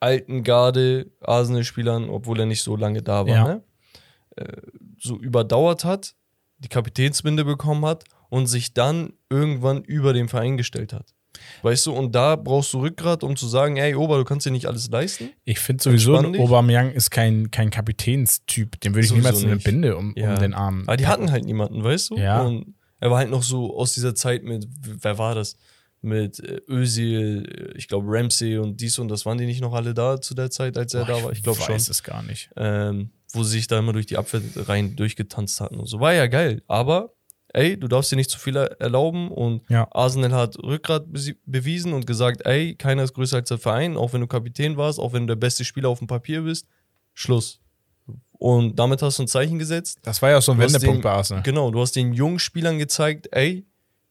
alten Garde Arsenal-Spielern, obwohl er nicht so lange da war, Ja. ne? äh, so überdauert hat, die Kapitänsbinde bekommen hat und sich dann irgendwann über den Verein gestellt hat. Weißt du, und da brauchst du Rückgrat, um zu sagen, ey, Ober, du kannst dir nicht alles leisten. Ich finde sowieso. Aubameyang ist kein, kein Kapitänstyp. Den würde ich niemals eine nicht. Binde um, Ja. um den Arm. Aber die hatten halt niemanden, weißt du? Ja. Und er war halt noch so aus dieser Zeit mit, wer war das? Mit äh, Özil, äh, ich glaube Ramsey und dies und das, waren die nicht noch alle da zu der Zeit, als er Boah, da war? Ich glaube schon. weiß es gar nicht. ähm, wo sie sich da immer durch die Abwehrreihen durchgetanzt hatten und so. War ja geil, aber ey, du darfst dir nicht zu viel er- erlauben und Ja. Arsenal hat Rückgrat bewiesen und gesagt, ey, keiner ist größer als der Verein, auch wenn du Kapitän warst, auch wenn du der beste Spieler auf dem Papier bist, Schluss. Und damit hast du ein Zeichen gesetzt. Das war ja auch so ein Wendepunkt den- bei Arsenal. Genau, du hast den jungen Spielern gezeigt, ey,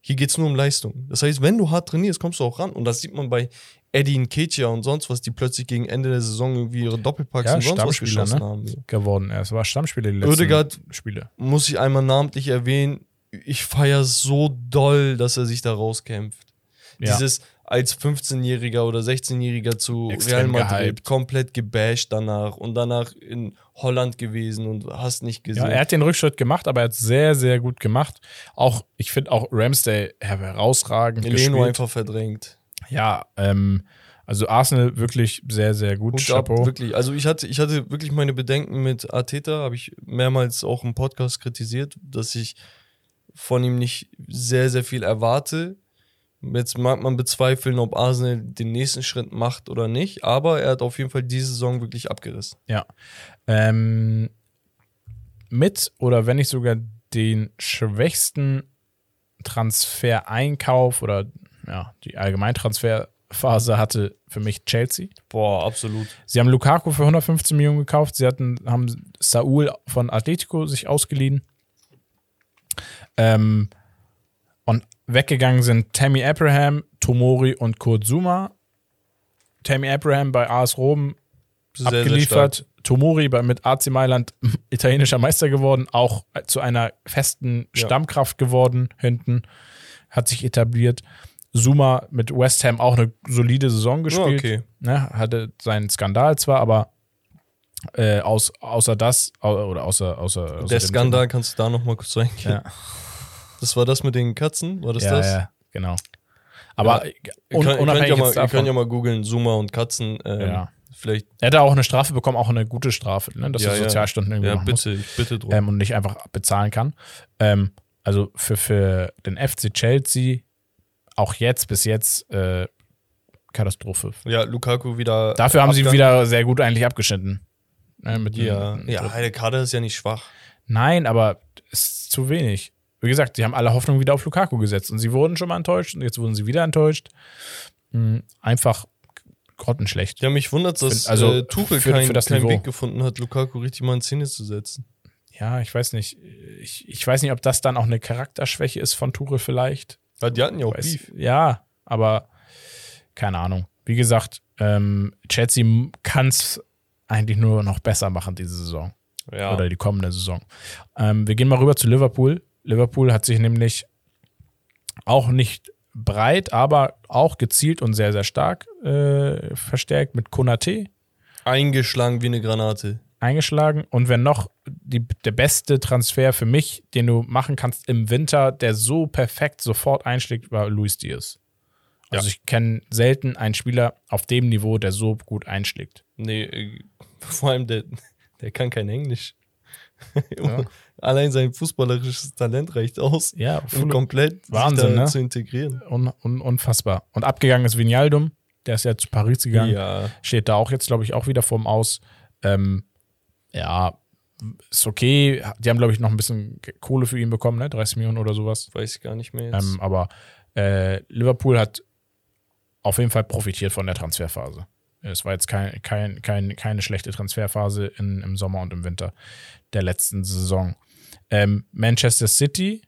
hier geht's nur um Leistung. Das heißt, wenn du hart trainierst, kommst du auch ran. Und das sieht man bei Eddie Nketiah und sonst was, die plötzlich gegen Ende der Saison irgendwie ihre Doppelpacks Ja, und sonst was geschossen ne? haben. geworden. Er war Stammspieler die letzten Oedegaard Spiele. muss ich einmal namentlich erwähnen, ich feiere so doll, dass er sich da rauskämpft. Ja. Dieses als 15-Jähriger oder 16-Jähriger zu Extrem Real Madrid gehypt. komplett gebasht danach und danach in Holland gewesen und hast nicht gesehen. Ja, er hat den Rückschritt gemacht, aber er hat sehr, sehr gut gemacht. Auch, ich finde auch Ramsdale herausragend Leno einfach verdrängt. Ja, ähm, also Arsenal wirklich sehr, sehr gut. Hut ab, Chapeau. wirklich. Also ich hatte, ich hatte wirklich meine Bedenken mit Arteta, habe ich mehrmals auch im Podcast kritisiert, dass ich von ihm nicht sehr, sehr viel erwarte. Jetzt mag man bezweifeln, ob Arsenal den nächsten Schritt macht oder nicht, aber er hat auf jeden Fall diese Saison wirklich abgerissen. Ja. Ähm, mit oder wenn nicht sogar den schwächsten Transfereinkauf oder ja, die Allgemeintransferphase hatte für mich Chelsea. Boah, absolut. Sie haben Lukaku für 115 Millionen gekauft. Sie hatten, haben Saul von Atletico sich ausgeliehen. Ähm, und weggegangen sind Tammy Abraham, Tomori und Kurt Zuma. Tammy Abraham bei AS Rom Sehr, sehr abgeliefert. Tomori bei, mit AC Mailand italienischer Meister geworden, auch zu einer festen Ja. Stammkraft geworden hinten, hat sich etabliert. Zuma mit West Ham auch eine solide Saison gespielt. okay. Ne, hatte seinen Skandal zwar, aber äh, aus, außer das, oder außer, außer, außer Der Skandal, kannst du da nochmal kurz reingehen? Ja, Das war das mit den Katzen? War das ja, das? ja, genau. Aber Ihr, un, könnt, ihr, könnt unabhängig ja mal, ihr könnt ja mal googeln, Zuma und Katzen. Ähm, Ja. Vielleicht, er hat auch eine Strafe bekommen, auch eine gute Strafe, ne, dass Ja, er ja. Sozialstunden irgendwie ja, machen muss. bitte, bitte drum. ähm, und nicht einfach bezahlen kann. Ähm, also für, für den FC Chelsea auch jetzt bis jetzt äh, Katastrophe. ja, Lukaku wieder. Dafür haben sie Abgang. wieder sehr gut eigentlich abgeschnitten. Ne, mit Ja, ja, der Kader ist ja nicht schwach. Nein, aber es ist zu wenig. Wie gesagt, sie haben alle Hoffnung wieder auf Lukaku gesetzt und sie wurden schon mal enttäuscht und jetzt wurden sie wieder enttäuscht. Hm, Einfach grottenschlecht. Ja, mich wundert, dass also äh, Tuchel für- keinen für das keinen Niveau. Weg gefunden hat, Lukaku richtig mal in Szene zu setzen. Ja, ich weiß nicht. Ich, ich weiß nicht, ob das dann auch eine Charakterschwäche ist von Tuchel vielleicht. Ja, die hatten ja auch Weiß, Beef. ja, aber keine Ahnung. Wie gesagt, ähm, Chelsea kann es eigentlich nur noch besser machen diese Saison Ja. oder die kommende Saison. Ähm, wir gehen mal rüber zu Liverpool. Liverpool hat sich nämlich auch nicht breit, aber auch gezielt und sehr, sehr stark äh, verstärkt mit Konate Eingeschlagen wie eine Granate. eingeschlagen. Und wenn noch die, der beste Transfer für mich, den du machen kannst im Winter, der so perfekt sofort einschlägt, war Luis Diaz. Also Ja. ich kenne selten einen Spieler auf dem Niveau, der so gut einschlägt. Nee, äh, vor allem der, der kann kein Englisch. Ja. Allein sein fußballerisches Talent reicht aus, Ja, um komplett Wahnsinn, ne? zu integrieren. un, un, unfassbar. Und abgegangen ist Vinaldum, der ist ja zu Paris gegangen. Ja, Steht da auch jetzt, glaube ich, auch wieder vorm Aus. Ähm, ja, ist okay. Die haben, glaube ich, noch ein bisschen Kohle für ihn bekommen, ne? 30 Millionen oder sowas. weiß ich gar nicht mehr jetzt. Ähm, aber äh, Liverpool hat auf jeden Fall profitiert von der Transferphase. Es war jetzt kein, kein, kein, keine schlechte Transferphase in, im Sommer und im Winter der letzten Saison. Ähm, Manchester City,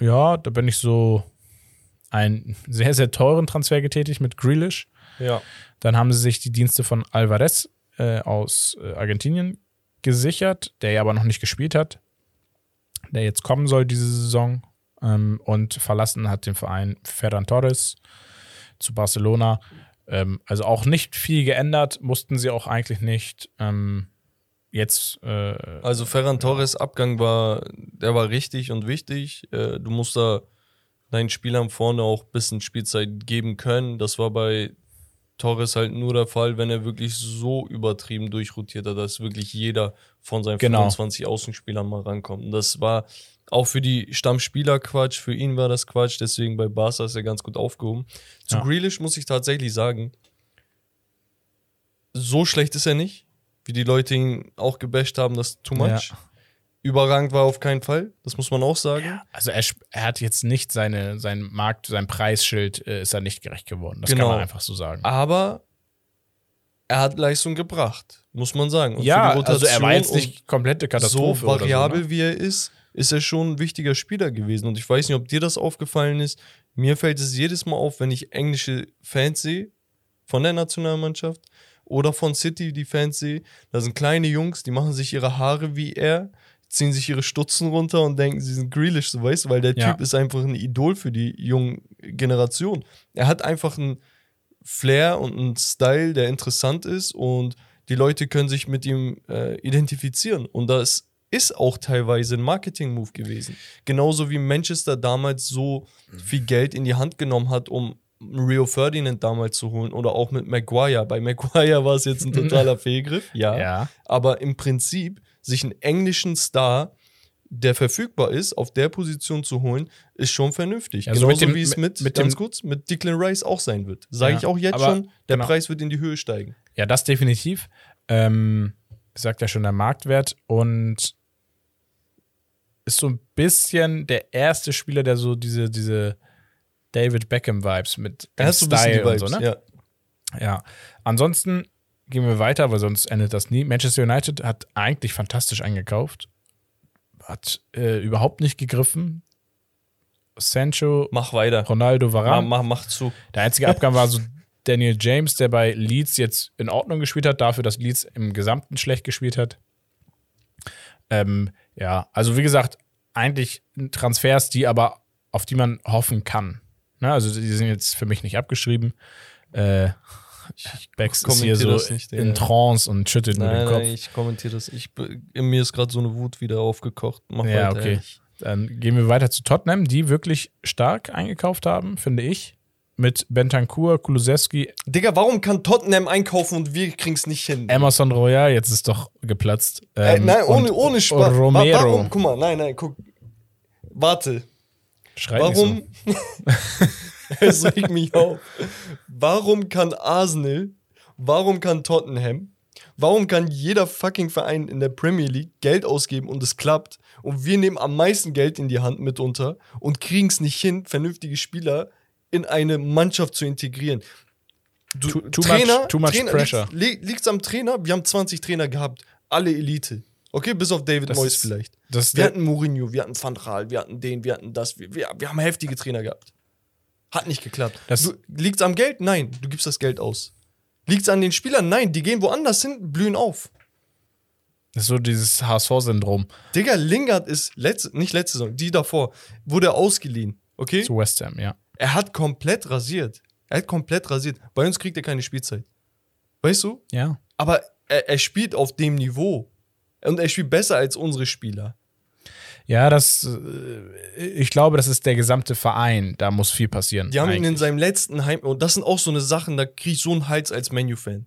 ja, da bin ich so einen sehr, sehr teuren Transfer getätigt mit Grealish. ja. Dann haben sie sich die Dienste von Alvarez äh, aus äh, Argentinien gesichert, der ja aber noch nicht gespielt hat, der jetzt kommen soll diese Saison. ähm, und verlassen hat den Verein Ferran Torres zu Barcelona. Ähm, also auch nicht viel geändert, mussten sie auch eigentlich nicht. Ähm, jetzt. Äh, Also Ferran Torres Abgang war, der war richtig und wichtig. Äh, du musst da deinen Spielern vorne auch ein bisschen Spielzeit geben können. Das war bei Torres halt nur der Fall, wenn er wirklich so übertrieben durchrotiert hat, dass wirklich jeder von seinen Genau. 25 Außenspielern mal rankommt. Und das war auch für die Stammspieler Quatsch, für ihn war das Quatsch, deswegen bei Barca ist er ganz gut aufgehoben. Zu Ja. Grealish muss ich tatsächlich sagen, so schlecht ist er nicht, wie die Leute ihn auch gebasht haben, das too much. Ja. Überragend war er auf keinen Fall, das muss man auch sagen. also er, er hat jetzt nicht seine, sein Markt, sein Preisschild äh, ist er nicht gerecht geworden. Das Genau. kann man einfach so sagen. Aber er hat Leistung gebracht, muss man sagen. Und ja, also er war jetzt nicht komplette Katastrophe. so variabel oder wie er ist, ist er schon ein wichtiger Spieler gewesen. Und ich weiß nicht, ob dir das aufgefallen ist. Mir fällt es jedes Mal auf, wenn ich englische Fans sehe von der Nationalmannschaft oder von City, die Fans sehe. Da sind kleine Jungs, die machen sich ihre Haare wie er, ziehen sich ihre Stutzen runter und denken, sie sind Grealish, so weißt du, weil der Ja. Typ ist einfach ein Idol für die junge Generation. Er hat einfach einen Flair und einen Style, der interessant ist und die Leute können sich mit ihm äh, identifizieren. Und das ist auch teilweise ein Marketing-Move gewesen. Genauso wie Manchester damals so viel Geld in die Hand genommen hat, um Rio Ferdinand damals zu holen oder auch mit Maguire. Bei Maguire war es jetzt ein totaler Fehlgriff, ja. Ja. Aber im Prinzip sich einen englischen Star, der verfügbar ist, auf der Position zu holen, ist schon vernünftig. Also Genauso dem- wie es mit, mit- mit ganz dem- kurz, mit Declan Rice auch sein wird. Sage Ja, ich auch jetzt schon, der genau. Preis wird in die Höhe steigen. Ja, das definitiv. Ähm, sagt ja schon der Marktwert und ist so ein bisschen der erste Spieler, der so diese, diese David Beckham-Vibes mit bisschen die Style Vibes, und so, ne? ja. Ja. Ansonsten gehen wir weiter, weil sonst endet das nie. Manchester United hat eigentlich fantastisch eingekauft. Hat äh, überhaupt nicht gegriffen. Sancho, Mach weiter. Ronaldo, Mach, Varane. mach, mach zu. Der einzige Abgang war so Daniel James, der bei Leeds jetzt in Ordnung gespielt hat, dafür, dass Leeds im Gesamten schlecht gespielt hat. Ähm, ja, also wie gesagt, eigentlich Transfers, die aber, auf die man hoffen kann. Ne? Also die sind jetzt für mich nicht abgeschrieben. Äh, Bex ist hier so nicht, in ja. Trance und schüttelt nur Nein, den Kopf. nein, ich kommentiere das. Ich, in mir ist gerade so eine Wut wieder aufgekocht. Mach Ja, weiter, okay. Dann gehen wir weiter zu Tottenham, die wirklich stark eingekauft haben, finde ich. Mit Bentancur, Kulusewski, Digga, warum kann Tottenham einkaufen und wir kriegen es nicht hin? Emerson Royal, jetzt ist doch geplatzt. Äh, Ähm, nein, ohne, ohne Spaß. Romero. Warum? Guck mal, nein, nein, guck. Warte. Schreit Warum? Nicht so. es regt mich auf. Warum kann Arsenal, warum kann Tottenham, warum kann jeder fucking Verein in der Premier League Geld ausgeben und es klappt und wir nehmen am meisten Geld in die Hand mitunter und kriegen es nicht hin, vernünftige Spieler in eine Mannschaft zu integrieren. Du, Too- too much- too much pressure. Liegt es am Trainer? Wir haben 20 Trainer gehabt, alle Elite. Okay, bis auf David Das Moyes ist- vielleicht. Wir hatten Mourinho, wir hatten Van Gaal, wir hatten den, wir hatten das. Wir, wir, wir haben heftige Trainer gehabt. Hat nicht geklappt. Du, liegt's am Geld? Nein, du gibst das Geld aus. Liegt's an den Spielern? Nein, die gehen woanders hin, blühen auf. das ist so dieses HSV-Syndrom Digga, Lingard ist letzte, nicht letzte Saison, die davor, wurde ausgeliehen. Okay? zu West Ham, ja. Er hat komplett rasiert. Er hat komplett rasiert. Bei uns kriegt er keine Spielzeit. Weißt du? Ja. Aber er, er spielt auf dem Niveau. Und er spielt besser als unsere Spieler. Ja, das, äh, ich glaube, das ist der gesamte Verein. Da muss viel passieren. Die haben ihn in eigentlich. seinem letzten Heim. Und das sind auch so eine Sachen, da krieg ich so einen Hals als Menu-Fan.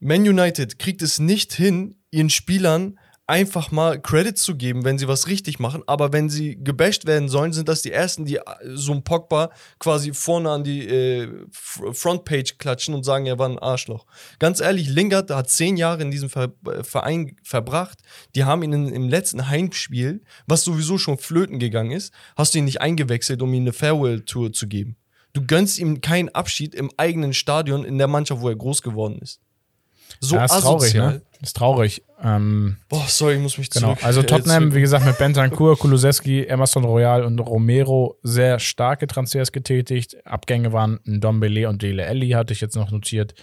Man United kriegt es nicht hin, ihren Spielern einfach mal Credit zu geben, wenn sie was richtig machen. Aber wenn sie gebasht werden sollen, sind das die ersten, die äh, so ein Pogba quasi vorne an die äh, Frontpage klatschen und sagen, er war ein Arschloch. Ganz ehrlich, Lingard hat zehn Jahre in diesem äh, Verein verbracht. Die haben ihn im letzten Heimspiel, was sowieso schon flöten gegangen ist, hast du ihn nicht eingewechselt, um ihm eine Farewell-Tour zu geben. Du gönnst ihm keinen Abschied im eigenen Stadion in der Mannschaft, wo er groß geworden ist. So ja, ist traurig, asozial. ne? Ist traurig. Ähm, Boah, sorry, ich muss mich genau. zurück. Also äh, Tottenham, zurück- wie gesagt, mit Bentancur, Kulusewski, Emerson Royal und Romero sehr starke Transfers getätigt. Abgänge waren Ndombele und Dele Alli, hatte ich jetzt noch notiert.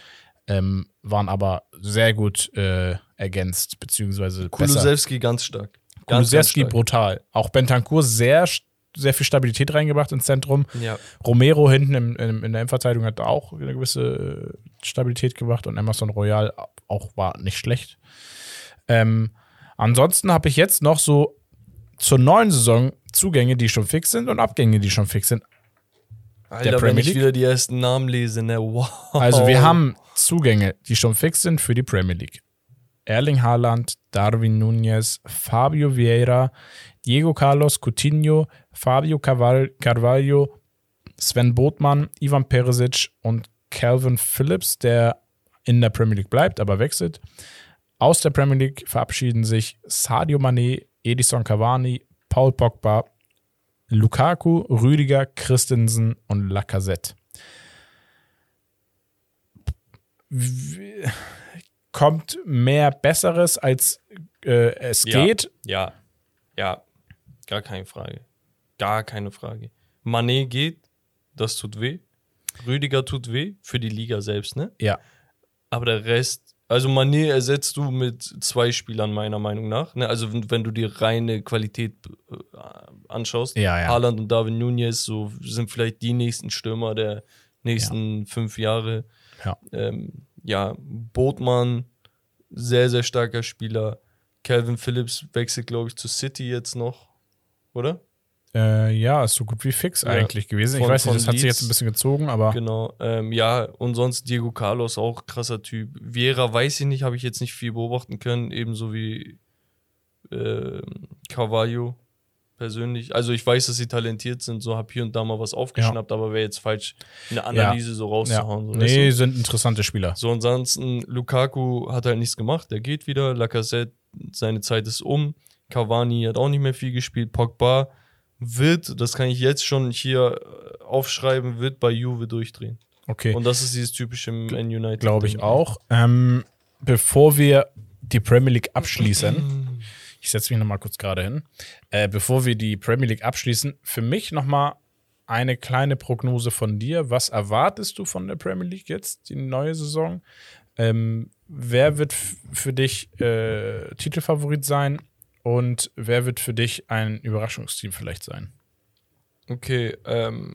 Ähm, waren aber sehr gut äh, ergänzt, beziehungsweise besser. Kulusewski ganz stark. Kulusewski ganz stark. brutal. Auch Bentancur sehr, sehr viel Stabilität reingebracht ins Zentrum. Ja. Romero hinten im, im, in der Endverteidigung hat auch eine gewisse äh, Stabilität gebracht und Emerson Royal auch war nicht schlecht. Ähm, ansonsten habe ich jetzt noch so zur neuen Saison Zugänge, die schon fix sind und Abgänge, die schon fix sind. Alter, Premier wenn ich League? wieder die ersten Namen lese, ne, wow. Also wir haben Zugänge, die schon fix sind für die Premier League. Erling Haaland, Darwin Nunez, Fabio Vieira, Diego Carlos Coutinho, Fabio Carval- Carvalho, Sven Botmann, Ivan Perisic und Calvin Phillips, der in der Premier League bleibt, aber wechselt. Aus der Premier League verabschieden sich Sadio Mané, Edison Cavani, Paul Pogba, Lukaku, Rüdiger, Christensen und Lacazette. Kommt mehr Besseres, als äh, es Ja. geht? Ja, ja, gar keine Frage. Gar keine Frage. Mané geht, das tut weh. Rüdiger tut weh für die Liga selbst, ne? Ja. Aber der Rest, also Mané ersetzt du mit zwei Spielern meiner Meinung nach. Ne? Also wenn, du die reine Qualität äh, anschaust, Ja, ja. Haaland und Darwin Nunez so sind vielleicht die nächsten Stürmer der nächsten fünf Jahre. Ja. Ähm, ja, Botmann, sehr, sehr starker Spieler. Calvin Phillips wechselt, glaube ich, zu City jetzt noch, oder? Äh, ja, ist so gut wie fix Ja. eigentlich gewesen. Ich Von- weiß nicht, das hat sich Leeds. jetzt ein bisschen gezogen, aber Genau. Ähm, ja, und sonst Diego Carlos auch krasser Typ. Vieira weiß ich nicht, habe ich jetzt nicht viel beobachten können, ebenso wie ähm, Carvalho persönlich. Also ich weiß, dass sie talentiert sind, so habe hier und da mal was aufgeschnappt, aber wäre jetzt falsch, eine Analyse so ja. rauszuhauen. So, weißt nee, du? sind interessante Spieler. so ansonsten, Lukaku hat halt nichts gemacht, der geht wieder. Lacazette, seine Zeit ist um. Cavani hat auch nicht mehr viel gespielt. Pogba wird, das kann ich jetzt schon hier äh, aufschreiben, wird bei Juve durchdrehen. Okay. Und das ist dieses typische Man United. Glaube ich Ding. auch. Ähm, bevor wir die Premier League abschließen, ich setze mich nochmal kurz gerade hin, äh, bevor wir die Premier League abschließen, für mich nochmal eine kleine Prognose von dir. Was erwartest du von der Premier League jetzt, die neue Saison? Ähm, wer wird für dich äh, Titelfavorit sein und wer wird für dich ein Überraschungsteam vielleicht sein? Okay, ähm,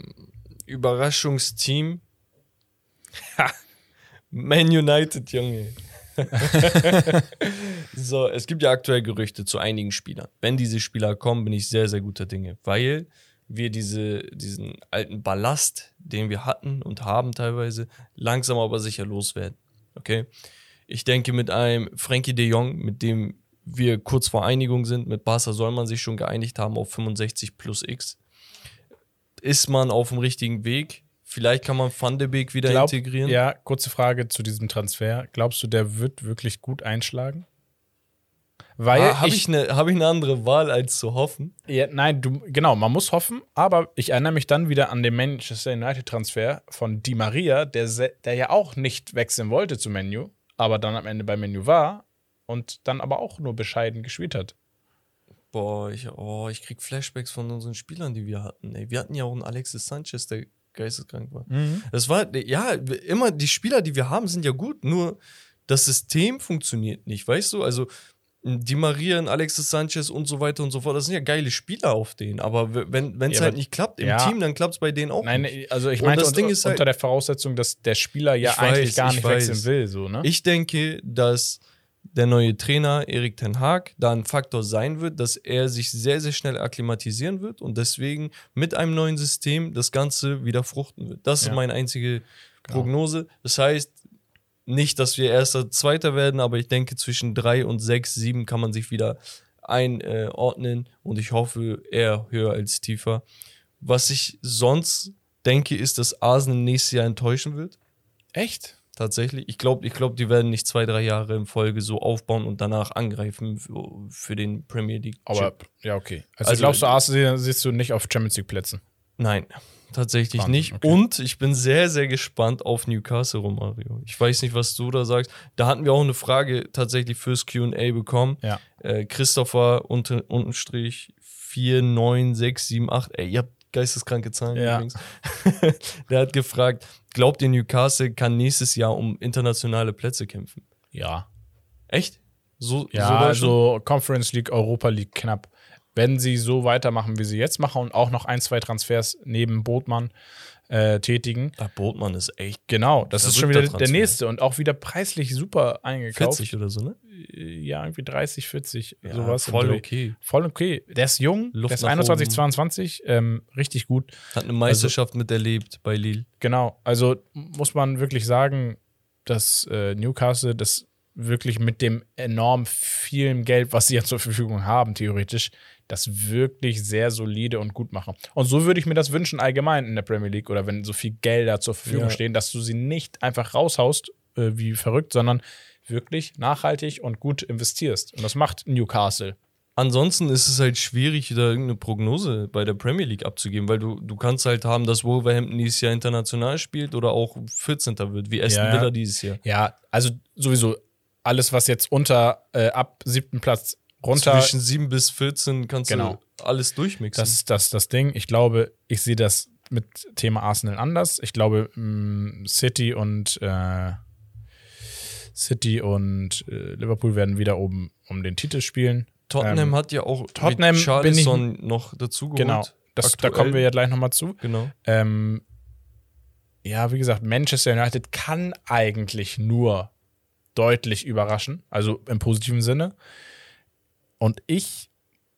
Überraschungsteam. Man United, Junge. so, es gibt ja aktuell Gerüchte zu einigen Spielern. Wenn diese Spieler kommen, bin ich sehr, sehr guter Dinge, weil wir diese, diesen alten Ballast, den wir hatten und haben teilweise, langsam aber sicher loswerden. Okay? Ich denke, mit einem Frankie de Jong, mit dem wir kurz vor Einigung sind, mit Barca soll man sich schon geeinigt haben auf 65 plus X. Ist man auf dem richtigen Weg? Vielleicht kann man Van de Beek wieder Glaub- integrieren. Ja, kurze Frage zu diesem Transfer. Glaubst du, der wird wirklich gut einschlagen? Weil Ah, Habe ich, ich eine hab ich ne andere Wahl, als zu hoffen? ja, nein, du, genau, man muss hoffen, aber ich erinnere mich dann wieder an den Manchester United Transfer von Di Maria, der, der ja auch nicht wechseln wollte zu Menu, aber dann am Ende bei Menu war und dann aber auch nur bescheiden gespielt hat. Boah, ich, oh, ich krieg Flashbacks von unseren Spielern, die wir hatten. Ey, wir hatten ja auch einen Alexis Sanchez, der geisteskrank war. Das war, ja, immer die Spieler, die wir haben, sind ja gut, nur das System funktioniert nicht, weißt du? Also, die Maria, und Alexis Sanchez und so weiter und so fort, das sind ja geile Spieler auf denen, aber wenn es Ja, halt nicht klappt im ja. Team, dann klappt es bei denen auch Nein, nicht. also ich meine das unter, Ding ist halt- unter der Voraussetzung, dass der Spieler ja Ich eigentlich weiß, gar ich nicht weiß. wechseln will, so, ne? Ich denke, dass der neue Trainer Erik Ten Haag da ein Faktor sein wird, dass er sich sehr, sehr schnell akklimatisieren wird und deswegen mit einem neuen System das Ganze wieder fruchten wird. Das Ja. ist meine einzige Prognose. Das heißt, nicht, dass wir erster, zweiter werden, aber ich denke, zwischen drei und sechs, sieben kann man sich wieder einordnen und ich hoffe, eher höher als tiefer. Was ich sonst denke, ist, dass Arsenal nächstes Jahr enttäuschen wird. Echt? Tatsächlich. Ich glaube, ich glaub, die werden nicht zwei, drei Jahre in Folge so aufbauen und danach angreifen für, für den Premier League. Aber Chip. ja, okay. Also, Also- glaubst du, Arsenal siehst du nicht auf Champions League Plätzen? Nein, tatsächlich Wahnsinn, nicht. okay. Und ich bin sehr, sehr gespannt auf Newcastle, Romario. Ich weiß nicht, was du da sagst. Da hatten wir auch eine Frage tatsächlich fürs QA bekommen. Ja. Äh, Christopher unter, untenstrich 49678. Ey, ihr habt geisteskranke Zahlen Ja. übrigens. Der hat gefragt: Glaubt ihr, Newcastle kann nächstes Jahr um internationale Plätze kämpfen? Ja. Echt? So, Ja, so also Conference League, Europa League knapp. Wenn sie so weitermachen, wie sie jetzt machen und auch noch ein, zwei Transfers neben Botmann äh, tätigen. Der Botmann ist echt Genau, das ist schon wieder der Transfer. nächste und auch wieder preislich super eingekauft. 40 oder so, ne? Ja, irgendwie 30, 40, Ja, sowas. voll okay. Voll okay. Der ist jung, Luft der ist nach 21, oben. 22, ähm, richtig gut. Hat eine Meisterschaft miterlebt bei Lille. Genau, also muss man wirklich sagen, dass äh, Newcastle das wirklich mit dem enorm vielen Geld, was sie ja zur Verfügung haben, theoretisch, das wirklich sehr solide und gut machen. Und so würde ich mir das wünschen allgemein in der Premier League oder wenn so viel Gelder zur Verfügung Ja. stehen, dass du sie nicht einfach raushaust äh, wie verrückt, sondern wirklich nachhaltig und gut investierst. Und das macht Newcastle. Ansonsten ist es halt schwierig, da irgendeine Prognose bei der Premier League abzugeben, weil du, du kannst halt haben, dass Wolverhampton dieses Jahr international spielt oder auch 14. wird, wie Aston Ja. Villa dieses Jahr. Ja, also sowieso alles, was jetzt unter äh, ab siebten Platz runter Zwischen 7 bis 14 kannst Genau. du alles durchmixen. Das ist das, das Ding. Ich glaube, ich sehe das mit Thema Arsenal anders. Ich glaube, mh, City und äh, City und äh, Liverpool werden wieder oben um den Titel spielen. Tottenham ähm, hat ja auch Tottenham bin ich- noch dazu geholt. Genau. Das, da kommen wir ja gleich nochmal zu. Genau. Ähm, ja, wie gesagt, Manchester United kann eigentlich nur deutlich überraschen, also im positiven Sinne. Und ich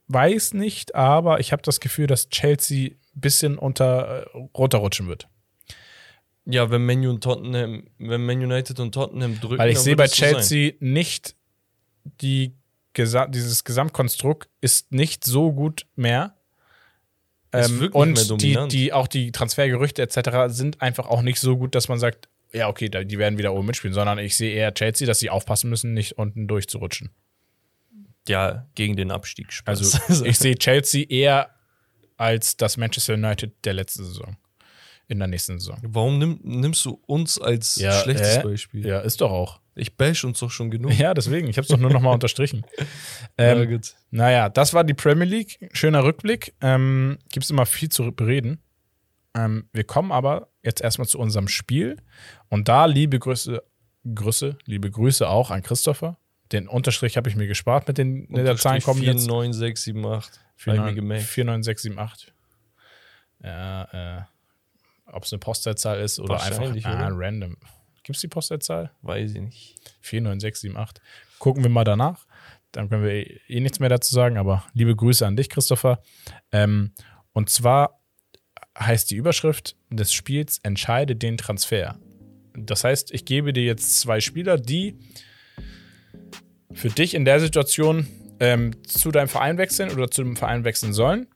weiß nicht, aber ich habe das Gefühl, dass Chelsea ein bisschen unter äh, runterrutschen wird. Ja, wenn Man, und Tottenham, wenn Man United und Tottenham drücken, Weil ich sehe bei es so. Chelsea nicht die Gesa dieses Gesamtkonstrukt ist nicht so gut mehr. Ähm, und mehr die, die auch die Transfergerüchte etc. sind einfach auch nicht so gut, dass man sagt, ja, okay, die werden wieder oben mitspielen, sondern ich sehe eher Chelsea, dass sie aufpassen müssen, nicht unten durchzurutschen. Ja, gegen den Abstieg. Spaß. Also ich sehe Chelsea eher als das Manchester United der letzten Saison. In der nächsten Saison. Warum nimm, nimmst du uns als schlechtes äh, Beispiel? Ja, ist doch auch. Ich bash uns doch schon genug. Ja, deswegen. Ich habe es doch nur nochmal unterstrichen. Ähm, ja, gut. Naja, das war die Premier League. Schöner Rückblick. Ähm, Gibt es immer viel zu bereden. Ähm, wir kommen aber jetzt erstmal zu unserem Spiel. Und da liebe Grüße, Grüße, liebe Grüße auch an Christopher. Den Unterstrich habe ich mir gespart mit den der Zahlen kommen jetzt. 4, 9, 6, 7, 8. Hab ich mir gemerkt. 49678. Ja, äh, ob es eine Postleitzahl ist oder einfach ah, oder? random. Gibt es die Postleitzahl? Weiß ich nicht. 49678. Gucken wir mal danach. Dann können wir eh eh nichts mehr dazu sagen, aber liebe Grüße an dich, Christopher. Ähm, und zwar heißt die Überschrift des Spiels Entscheide den Transfer. Das heißt, ich gebe dir jetzt zwei Spieler, die für dich in der Situation ähm, zu deinem Verein wechseln oder zu dem Verein wechseln sollen.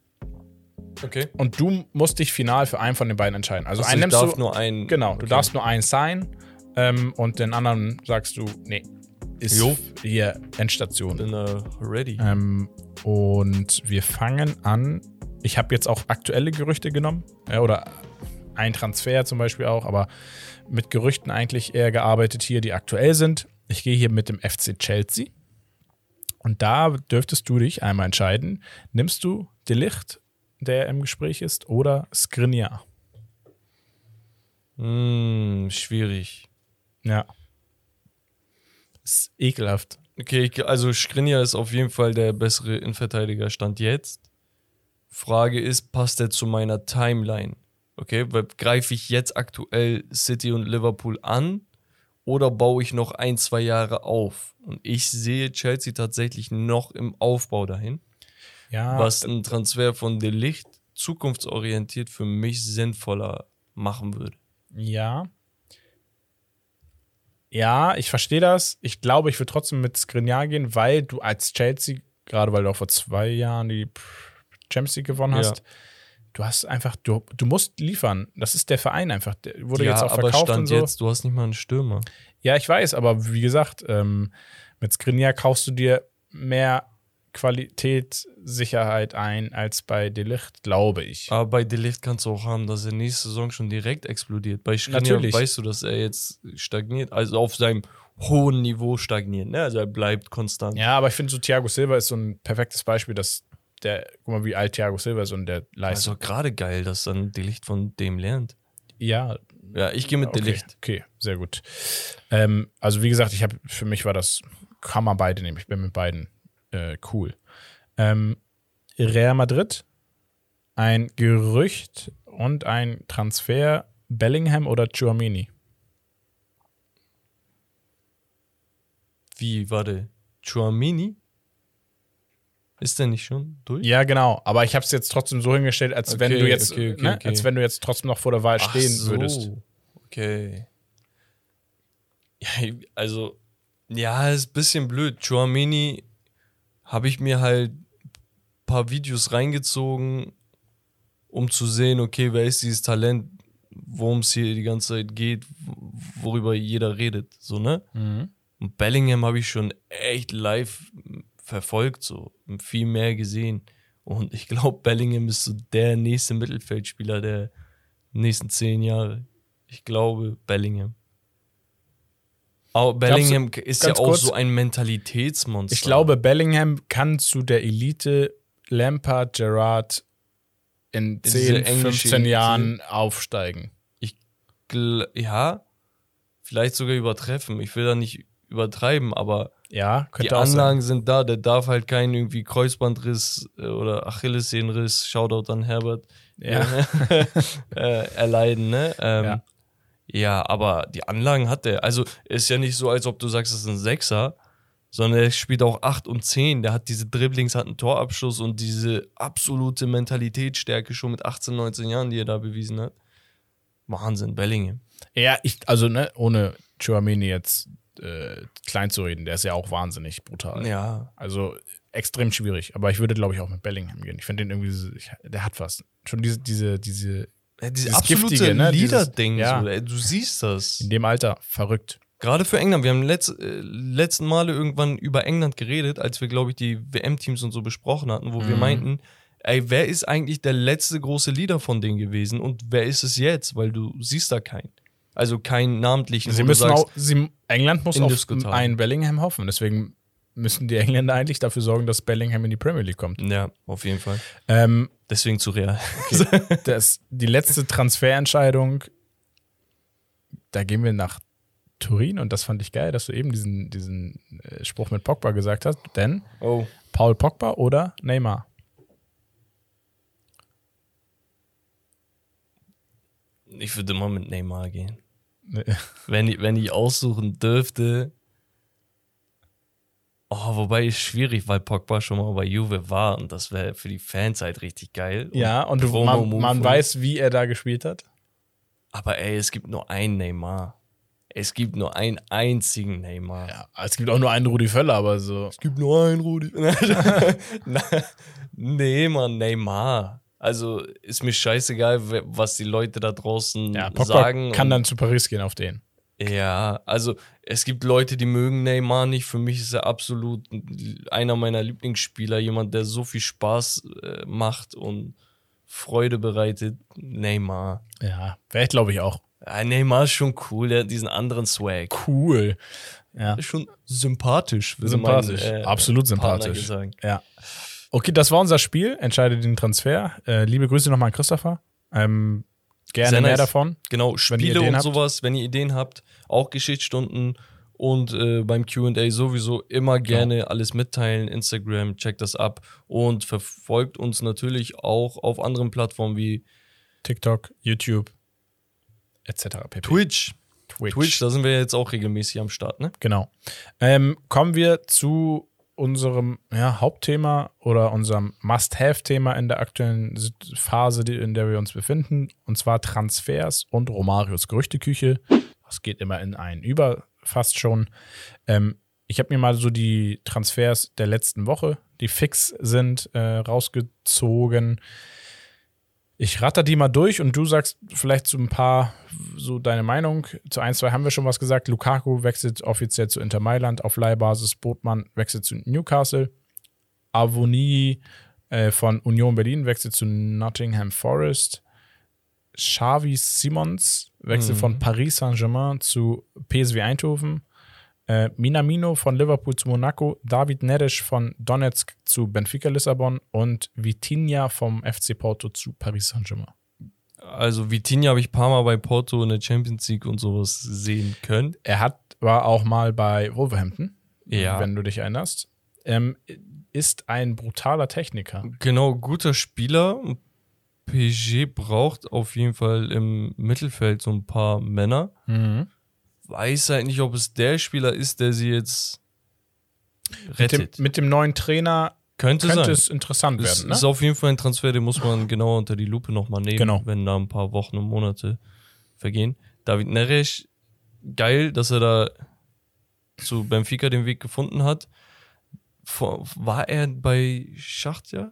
Okay. Und du musst dich final für einen von den beiden entscheiden. Also, Also einen ich nimmst darf du. nur einen. Genau, du okay. darfst nur einen sein ähm, und den anderen sagst du, nee, ist Jo. hier Endstation. Bin äh, ready. Ähm, und wir fangen an. Ich habe jetzt auch aktuelle Gerüchte genommen, ja, oder ein Transfer zum Beispiel auch, aber mit Gerüchten eigentlich eher gearbeitet hier, die aktuell sind. Ich gehe hier mit dem FC Chelsea. Und da dürftest du dich einmal entscheiden, nimmst du Delicht, der im Gespräch ist, oder Skriniar? Hm, schwierig. Ja. Ist ekelhaft. Okay, also Skriniar ist auf jeden Fall der bessere Innenverteidiger Stand jetzt. Frage ist, passt er zu meiner Timeline? Okay, weil greife ich jetzt aktuell City und Liverpool an oder baue ich noch ein, zwei Jahre auf? Und ich sehe Chelsea tatsächlich noch im Aufbau dahin, Ja, was ein Transfer von De Licht zukunftsorientiert für mich sinnvoller machen würde. Ja. Ja, ich verstehe das. Ich glaube, ich würde trotzdem mit Skriniar gehen, weil du als Chelsea, gerade weil du auch vor zwei Jahren die Champions League gewonnen Ja. Du hast einfach, du, du musst liefern. Das ist der Verein einfach. Der wurde ja, jetzt auch aber verkauft Stand und so. jetzt, du hast nicht mal einen Stürmer. Ja, ich weiß, aber wie gesagt, ähm, mit Skriniar kaufst du dir mehr Qualität, Sicherheit ein als bei Delicht, glaube ich. Aber bei Delicht kannst du auch haben, dass er nächste Saison schon direkt explodiert. Bei Skriniar weißt du, dass er jetzt stagniert, also auf seinem hohen Niveau stagniert. Ne? Also er bleibt konstant. Ja, aber ich finde so Thiago Silva ist so ein perfektes Beispiel, dass der, guck mal, wie alt Thiago Silva ist und der Also Leistung. gerade geil, dass dann Delicht von dem lernt. ja, Ja, ich gehe mit okay, Delicht. okay, sehr gut. Ähm, also wie gesagt, ich habe für mich war das kann man beide nehmen. Ich bin mit beiden äh, cool. Ähm, Real Madrid, ein Gerücht und ein Transfer Bellingham oder Chouamini? Wie, warte, Chouamini? Ist der nicht schon durch? Ja, genau. Aber ich habe es jetzt trotzdem so hingestellt, als Okay, wenn du jetzt, okay, okay, ne, als wenn du jetzt trotzdem noch vor der Wahl Ach stehen so, würdest. Okay. Ja, also, ja, ist ein bisschen blöd. Chouameni habe ich mir halt ein paar Videos reingezogen, um zu sehen, okay, wer ist dieses Talent, worum es hier die ganze Zeit geht, worüber jeder redet, so, ne? Mhm. Und Bellingham habe ich schon echt live verfolgt, so viel mehr gesehen. Und ich glaube, Bellingham ist so der nächste Mittelfeldspieler der nächsten zehn Jahre. Ich glaube, Bellingham. Aber Bellingham ist ja auch kurz, so ein Mentalitätsmonster. Ich glaube, Bellingham kann zu der Elite Lampard, Gerard in Diese 10, englische 15 Elite. Jahren aufsteigen. Gl- ja, vielleicht sogar übertreffen. Ich will da nicht übertreiben, aber Ja, die könnte auch sein. Anlagen sind da. Der darf halt keinen irgendwie Kreuzbandriss äh, oder Achillessehnenriss, Shoutout an Herbert, Ja. äh, erleiden, ne? Ähm, Ja. ja. aber die Anlagen hat der. Also ist ja nicht so, als ob du sagst, das ist ein Sechser, sondern er spielt auch 8 und 10. Der hat diese Dribblings, hat einen Torabschluss und diese absolute Mentalitätsstärke schon mit 18, 19 Jahren, die er da bewiesen hat. Wahnsinn, Bellingham. Ja, ich, also, ne, ohne Chouameni jetzt äh, klein zu reden, der ist ja auch wahnsinnig brutal. Ja. Also extrem schwierig. Aber ich würde, glaube ich, auch mit Bellingham gehen. Ich finde den irgendwie, ich, der hat was. Schon diese, diese, diese, Ja, diese Dieses absolute Giftige, ne? Leader-Ding, ja. so, ey, du siehst das. in dem Alter, verrückt. Gerade für England. Wir haben letz, äh, letzten Male irgendwann über England geredet, als wir, glaube ich, die WM-Teams und so besprochen hatten, wo wir Mhm. meinten, ey, wer ist eigentlich der letzte große Leader von denen gewesen und wer ist es jetzt? Weil du siehst da keinen. Also keinen namentlichen. Sie müssen sagst, auch, sie, England muss auf einen Bellingham hoffen. Deswegen müssen die Engländer eigentlich dafür sorgen, dass Bellingham in die Premier League kommt. Ja, auf jeden Fall. Ähm, Deswegen zu Real. das, die letzte Transferentscheidung, da gehen wir nach Turin und das fand ich geil, dass du eben diesen, diesen äh, Spruch mit Pogba gesagt hast, denn Oh. Paul Pogba oder Neymar? Ich würde mal mit Neymar gehen. Ne, Wenn ich, wenn ich aussuchen dürfte. Oh, wobei ist schwierig, weil Pogba schon mal bei Juve war und das wäre für die Fans halt richtig geil. Ja, und du, Promo man, man und- weiß, wie er da gespielt hat. Aber ey, es gibt nur einen Neymar. Es gibt nur einen einzigen Neymar. Ja, es gibt auch nur einen Rudi Völler, aber so. Es gibt nur einen Rudi. Nee, Mann, Neymar. Also ist mir scheißegal, was die Leute da draußen Ja, Pogba sagen. kann dann zu Paris gehen auf den. Ja, also es gibt Leute, die mögen Neymar nicht. Für mich ist er absolut einer meiner Lieblingsspieler, jemand, der so viel Spaß äh, macht und Freude bereitet. Neymar. Ja, wäre ich, glaube ich, auch. Ja, Neymar ist schon cool, der hat diesen anderen Swag. Cool. Ja. Ist schon sympathisch, Sympathisch. mein, äh, Absolut sympathisch. Ja. Okay, das war unser Spiel. Entscheide den Transfer. Äh, liebe Grüße nochmal an Christopher. Ähm, gerne Sehr mehr nice. davon. Genau, Spiele und habt. sowas, wenn ihr Ideen habt, auch Geschichtsstunden und äh, beim QA sowieso immer gerne alles mitteilen. Instagram, checkt das ab und verfolgt uns natürlich auch auf anderen Plattformen wie TikTok, YouTube, etc. pp. Twitch. Twitch. Twitch, da sind wir jetzt auch regelmäßig am Start, ne? Genau. Ähm, kommen wir zu unserem ja, Hauptthema oder unserem Must-Have-Thema in der aktuellen Phase, in der wir uns befinden, und zwar Transfers und Romarios Gerüchteküche. Das geht immer in einen über, fast schon. Ähm, ich habe mir mal so die Transfers der letzten Woche, die fix sind, äh, rausgezogen. Ich ratter die mal durch und du sagst vielleicht zu ein paar so deine Meinung. Zu ein, zwei haben wir schon was gesagt. Lukaku wechselt offiziell zu Inter Mailand auf Leihbasis. Botmann wechselt zu Newcastle. Avoni äh, von Union Berlin wechselt zu Nottingham Forest. Xavi Simons wechselt Mhm. von Paris Saint-Germain zu PSV Eindhoven. Äh, Minamino von Liverpool zu Monaco, David Neres von Donetsk zu Benfica Lissabon und Vitinha vom FC Porto zu Paris Saint-Germain. Also Vitinha habe ich ein paar Mal bei Porto in der Champions League und sowas sehen können. Er hat, war auch mal bei Wolverhampton. Ja. wenn du dich erinnerst. Ähm, ist ein brutaler Techniker. Genau, guter Spieler. PSG braucht auf jeden Fall im Mittelfeld so ein paar Männer. Mhm. Weiß halt nicht, ob es der Spieler ist, der sie jetzt Mit, rettet. dem, mit dem neuen Trainer könnte, könnte es interessant Es werden. Ne? ist auf jeden Fall ein Transfer, den muss man genau unter die Lupe nochmal nehmen, Genau. wenn da ein paar Wochen und Monate vergehen. David Neres, geil, dass er da zu Benfica den Weg gefunden hat. War er bei Schachtja?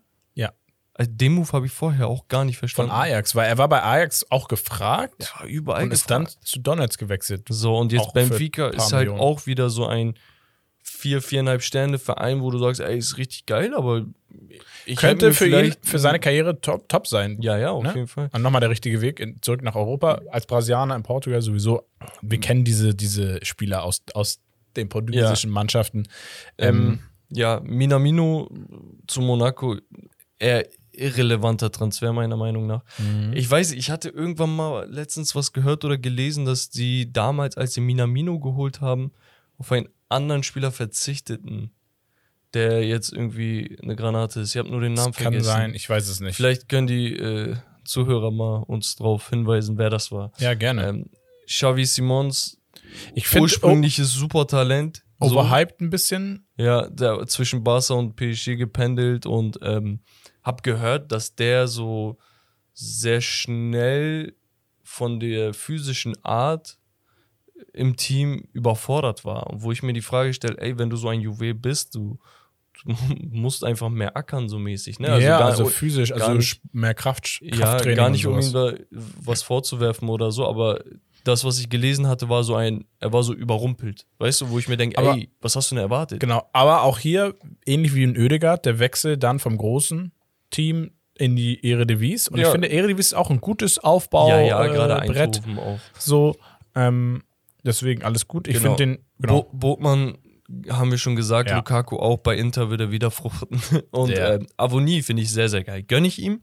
Ja. Also den Move habe ich vorher auch gar nicht Von verstanden. Ajax, weil er war bei Ajax auch gefragt Ja, überall und ist gefragt. dann zu Donetsk gewechselt. So, und jetzt Auch Benfica ist halt Millionen. auch wieder so ein vier, viereinhalb Sterne Verein, wo du sagst, ey, ist richtig geil, aber ich Könnte für ihn, für seine Karriere top, top sein. Ja, ja, auf Ne? jeden Fall. Und nochmal der richtige Weg in, zurück nach Europa. Als Brasilianer in Portugal sowieso. Wir kennen diese, diese Spieler aus, aus den portugiesischen Mannschaften. Ähm, Ähm, ja, Minamino zu Monaco, eher irrelevanter Transfer, meiner Meinung nach. Mhm. Ich weiß, ich hatte irgendwann mal letztens was gehört oder gelesen, dass die damals, als sie Minamino geholt haben, auf einen anderen Spieler verzichteten, der jetzt irgendwie eine Granate ist. Ich habe nur den Namen das kann vergessen. sein, ich weiß es nicht. Vielleicht können die äh, Zuhörer mal uns drauf hinweisen, wer das war. ja, gerne. Ähm, Xavi Simons, ich finde ursprüngliches Supertalent. o- so. overhyped ein bisschen. Ja, der zwischen Barca und PSG gependelt und ähm, hab gehört, dass der so sehr schnell von der physischen Art im Team überfordert war. Und wo ich mir die Frage stelle, ey, wenn du so ein Juwel bist, du, du musst einfach mehr ackern, so mäßig. Ne? ja, gar- also physisch, also nicht- mehr Kraft, ja, Krafttraining. gar nicht, um ihm da was vorzuwerfen oder so, aber das, was ich gelesen hatte, war so ein, er war so überrumpelt. Weißt du, wo ich mir denke, ey, was hast du denn erwartet? Genau, aber auch hier, ähnlich wie in Ödegard, der Wechsel dann vom großen Team in die Eredivisie. Und Ja. ich finde, Eredivisie ist auch ein gutes Aufbau. ja, ja, äh, gerade Brett. So, ähm, deswegen alles gut. Ich Genau. finde den, genau. Bo Botmann haben wir schon gesagt, Ja. Lukaku auch bei Inter wird er wieder fruchten. Und Ja. ähm, Avoni finde ich sehr, sehr geil. Gönne ich ihm.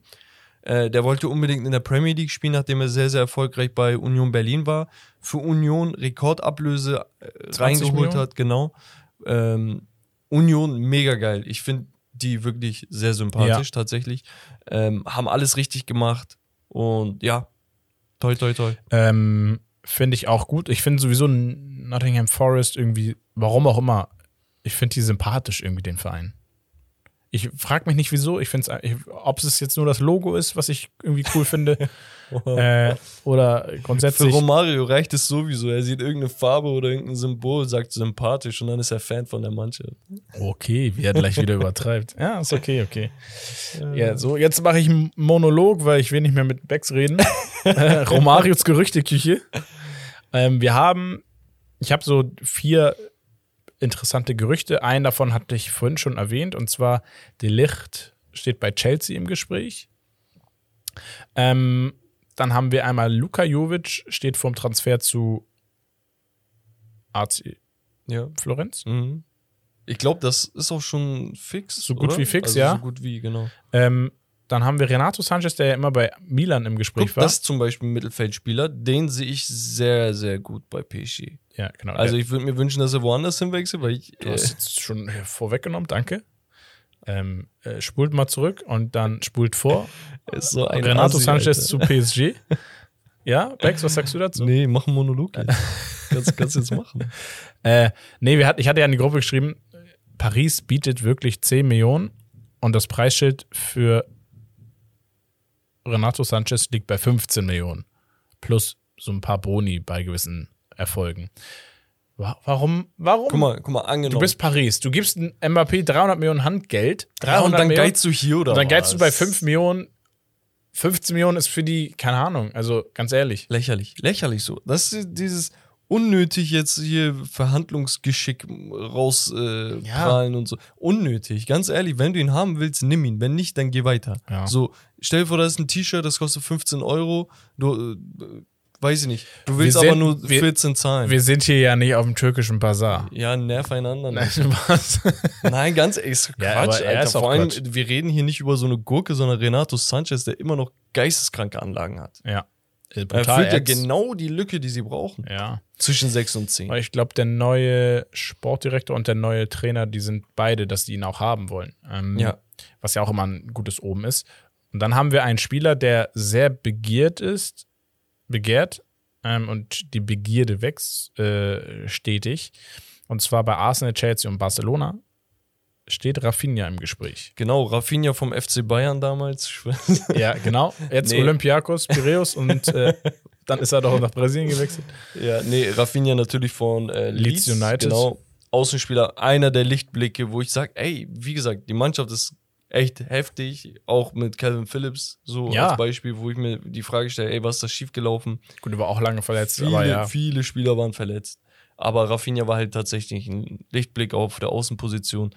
Äh, der wollte unbedingt in der Premier League spielen, nachdem er sehr, sehr erfolgreich bei Union Berlin war. Für Union Rekordablöse äh, 20 reingeholt Millionen? hat, genau. Ähm, Union mega geil. Ich finde die wirklich sehr sympathisch tatsächlich. Ähm, haben alles richtig gemacht. Und ja, toi, toi, toi. Ähm, finde ich auch gut. Ich finde sowieso Nottingham Forest irgendwie, warum auch immer, ich finde die sympathisch irgendwie, den Verein. Ich frage mich nicht wieso. Ich finde es, ob es jetzt nur das Logo ist, was ich irgendwie cool finde, äh, oder Für grundsätzlich. Romario reicht es sowieso. Er sieht irgendeine Farbe oder irgendein Symbol, sagt sympathisch und dann ist er Fan von der Mannschaft. Okay, wie er gleich wieder übertreibt. Ja, ist okay, okay. Ja, so, jetzt mache ich einen Monolog, weil ich will nicht mehr mit Bex reden. Romarios Gerüchteküche. Ähm, wir haben, ich habe so vier interessante Gerüchte. Einen davon hatte ich vorhin schon erwähnt, und zwar De Licht steht bei Chelsea im Gespräch. Ähm, dann haben wir einmal Luka Jovic, steht vorm Transfer zu AC Ja. Florenz. Mhm. Ich glaube, das ist auch schon fix. So gut oder? wie fix, also ja. So gut wie, genau. Ähm, dann haben wir Renato Sanchez, der ja immer bei Milan im Gespräch Guck, war. das ist zum Beispiel ein Mittelfeldspieler, den sehe ich sehr, sehr gut bei PSG. ja, genau. Also ich würde mir wünschen, dass er woanders hinwechselt, weil ich. du Äh, hast jetzt schon äh, vorweggenommen, danke. Ähm, äh, spult mal zurück und dann spult vor. ist so ein Renato Assi, Sanchez Alter. zu PSG. ja, Bex, was sagst du dazu? Nee, mach einen Monolog jetzt. kannst, kannst du jetzt machen. Äh, nee, wir hat, ich hatte ja in die Gruppe geschrieben, Paris bietet wirklich 10 Millionen und das Preisschild für Renato Sanchez liegt bei 15 Millionen. Plus so ein paar Boni bei gewissen Erfolgen. Wa- Warum? Warum? Guck mal, guck mal, angenommen. Du bist Paris. Du gibst Mbappé 300 Millionen Handgeld. 300 ja, und dann Millionen, geizt du hier oder und dann was? du bei 5 Millionen. 15 Millionen ist für die, keine Ahnung, also ganz ehrlich. Lächerlich, lächerlich so. Das ist dieses unnötig jetzt hier Verhandlungsgeschick rausprallen äh, Ja. und so. Unnötig, ganz ehrlich. Wenn du ihn haben willst, nimm ihn. Wenn nicht, dann geh weiter. Ja. So, stell dir vor, das ist ein T-Shirt, das kostet 15 Euro. Du, äh, weiß ich nicht. Du willst Wir aber sind- nur wir- 14 zahlen. Wir sind hier ja nicht auf dem türkischen Bazar. ja, nerv einander. Nein, nicht. was? Nein, ganz ehrlich, ist Ja, Quatsch, er Alter. ist Vor allem, Quatsch. wir reden hier nicht über so eine Gurke, sondern Renato Sanchez, der immer noch geisteskranke Anlagen hat. ja. Äh, Er Brutal. füllt ja genau die Lücke, die sie brauchen. Ja. Zwischen 6 und 10. Weil ich glaube, der neue Sportdirektor und der neue Trainer, die sind beide, dass die ihn auch haben wollen. Ähm, Ja. Was ja auch immer ein gutes Oben ist. Und dann haben wir einen Spieler, der sehr begehrt ist, begehrt, ähm, und die Begierde wächst äh, stetig. Und zwar bei Arsenal, Chelsea und Barcelona steht Rafinha im Gespräch. Genau, Rafinha vom FC Bayern damals. Ja, genau. Jetzt Nee. Olympiakos, Piraeus und äh, dann ist er doch nach Brasilien gewechselt. ja, nee, Rafinha natürlich von äh, Leeds, Leeds United. Genau, Außenspieler, einer der Lichtblicke, wo ich sage, ey, wie gesagt, die Mannschaft ist echt heftig, auch mit Calvin Phillips so Ja. als Beispiel, wo ich mir die Frage stelle, ey, was ist da schiefgelaufen? Gut, er war auch lange verletzt, Viele, aber ja. viele Spieler waren verletzt. Aber Rafinha war halt tatsächlich ein Lichtblick auf der Außenposition.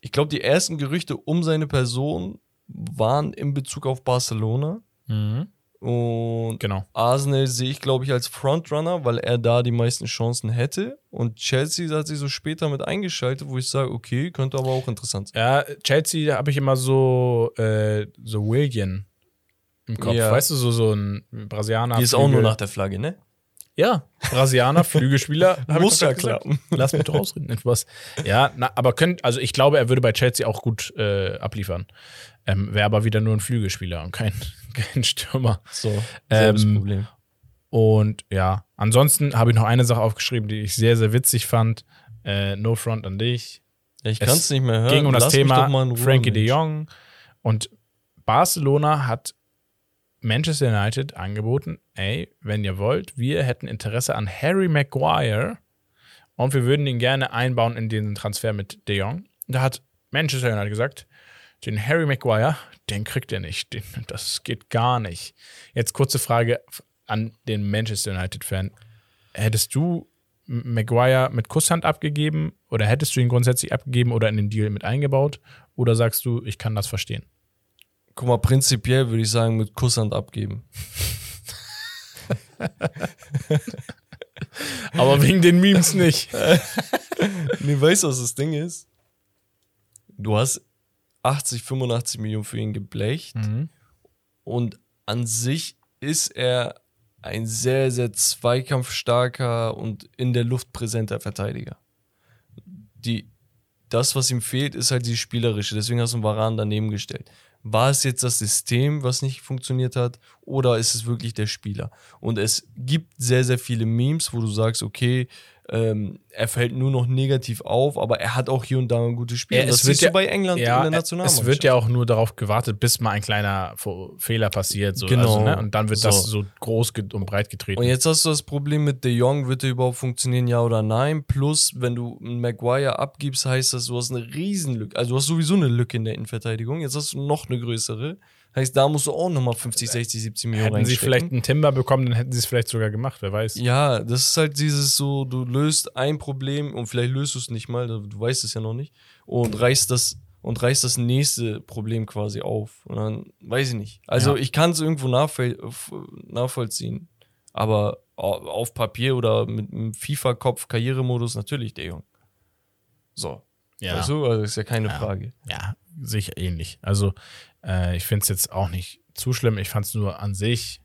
Ich glaube, die ersten Gerüchte um seine Person waren in Bezug auf Barcelona. Mhm. Und Genau. Arsenal sehe ich, glaube ich, als Frontrunner, weil er da die meisten Chancen hätte. Und Chelsea hat sich so später mit eingeschaltet, wo ich sage, okay, könnte aber auch interessant sein. Ja, Chelsea habe ich immer so, äh, so William im Kopf. Ja. Weißt du, so, so ein Brasilianer. Die ist auch nur nach der Flagge, ne? Ja, Brasilianer, Flügelspieler. Muss ja klappen. Lass mich doch ausreden. Etwas. Ja, na, aber könnt, also ich glaube, er würde bei Chelsea auch gut äh, abliefern. Ähm, Wäre aber wieder nur ein Flügelspieler und kein, kein Stürmer. So, selbes Ähm, Problem. Und ja, ansonsten habe ich noch eine Sache aufgeschrieben, die ich sehr, sehr witzig fand. Äh, no Front an dich. Ich kann es nicht mehr hören. ging um das Lass Thema Frankie de Mensch. Jong. Und Barcelona hat Manchester United angeboten, ey, wenn ihr wollt, wir hätten Interesse an Harry Maguire und wir würden ihn gerne einbauen in den Transfer mit de Jong. Da hat Manchester United gesagt, den Harry Maguire, den kriegt ihr nicht. Den, das geht gar nicht. Jetzt kurze Frage an den Manchester United-Fan. Hättest du Maguire mit Kusshand abgegeben oder hättest du ihn grundsätzlich abgegeben oder in den Deal mit eingebaut? Oder sagst du, ich kann das verstehen? Guck mal, prinzipiell würde ich sagen, mit Kusshand abgeben. Aber wegen den Memes nicht. Nee, weißt du, was das Ding ist? Du hast 80, 85 Millionen für ihn geblecht Mhm. und an sich ist er ein sehr, sehr zweikampfstarker und in der Luft präsenter Verteidiger. Die, das, was ihm fehlt, ist halt die spielerische. Deswegen hast du einen Varan daneben gestellt. War es jetzt das System, was nicht funktioniert hat, oder ist es wirklich der Spieler? Und es gibt sehr, sehr viele Memes, wo du sagst, okay, ähm, er fällt nur noch negativ auf, aber er hat auch hier und da ein gutes Spiel. Ja, es das wird siehst ja- du bei England Ja, in der es Nationalmannschaft. wird ja auch nur darauf gewartet, bis mal ein kleiner Fehler passiert. So. Genau. Also, ne? Und dann wird das So. so groß und breit getreten. Und jetzt hast du das Problem mit De Jong, wird der überhaupt funktionieren, ja oder nein? Plus, wenn du einen Maguire abgibst, heißt das, du hast eine Riesenlücke. Also du hast sowieso eine Lücke in der Innenverteidigung. Jetzt hast du noch eine größere. Heißt, da musst du auch nochmal 50, 60, 70 Millionen hätten sie vielleicht einen Timber bekommen, dann hätten sie es vielleicht sogar gemacht, wer weiß. Ja, das ist halt dieses so, du löst ein Problem und vielleicht löst du es nicht mal, du weißt es ja noch nicht, und reißt das und reißt das nächste Problem quasi auf. Und dann weiß ich nicht. Also Ja. ich kann es irgendwo nachvoll nachvollziehen. Aber au- auf Papier oder mit einem FIFA-Kopf, Karrieremodus natürlich der Jung. So. Ja. Weißt du, also ist ja keine Ja. Frage. Ja, sicher ähnlich. Also, äh, ich finde es jetzt auch nicht zu schlimm. Ich fand es nur an sich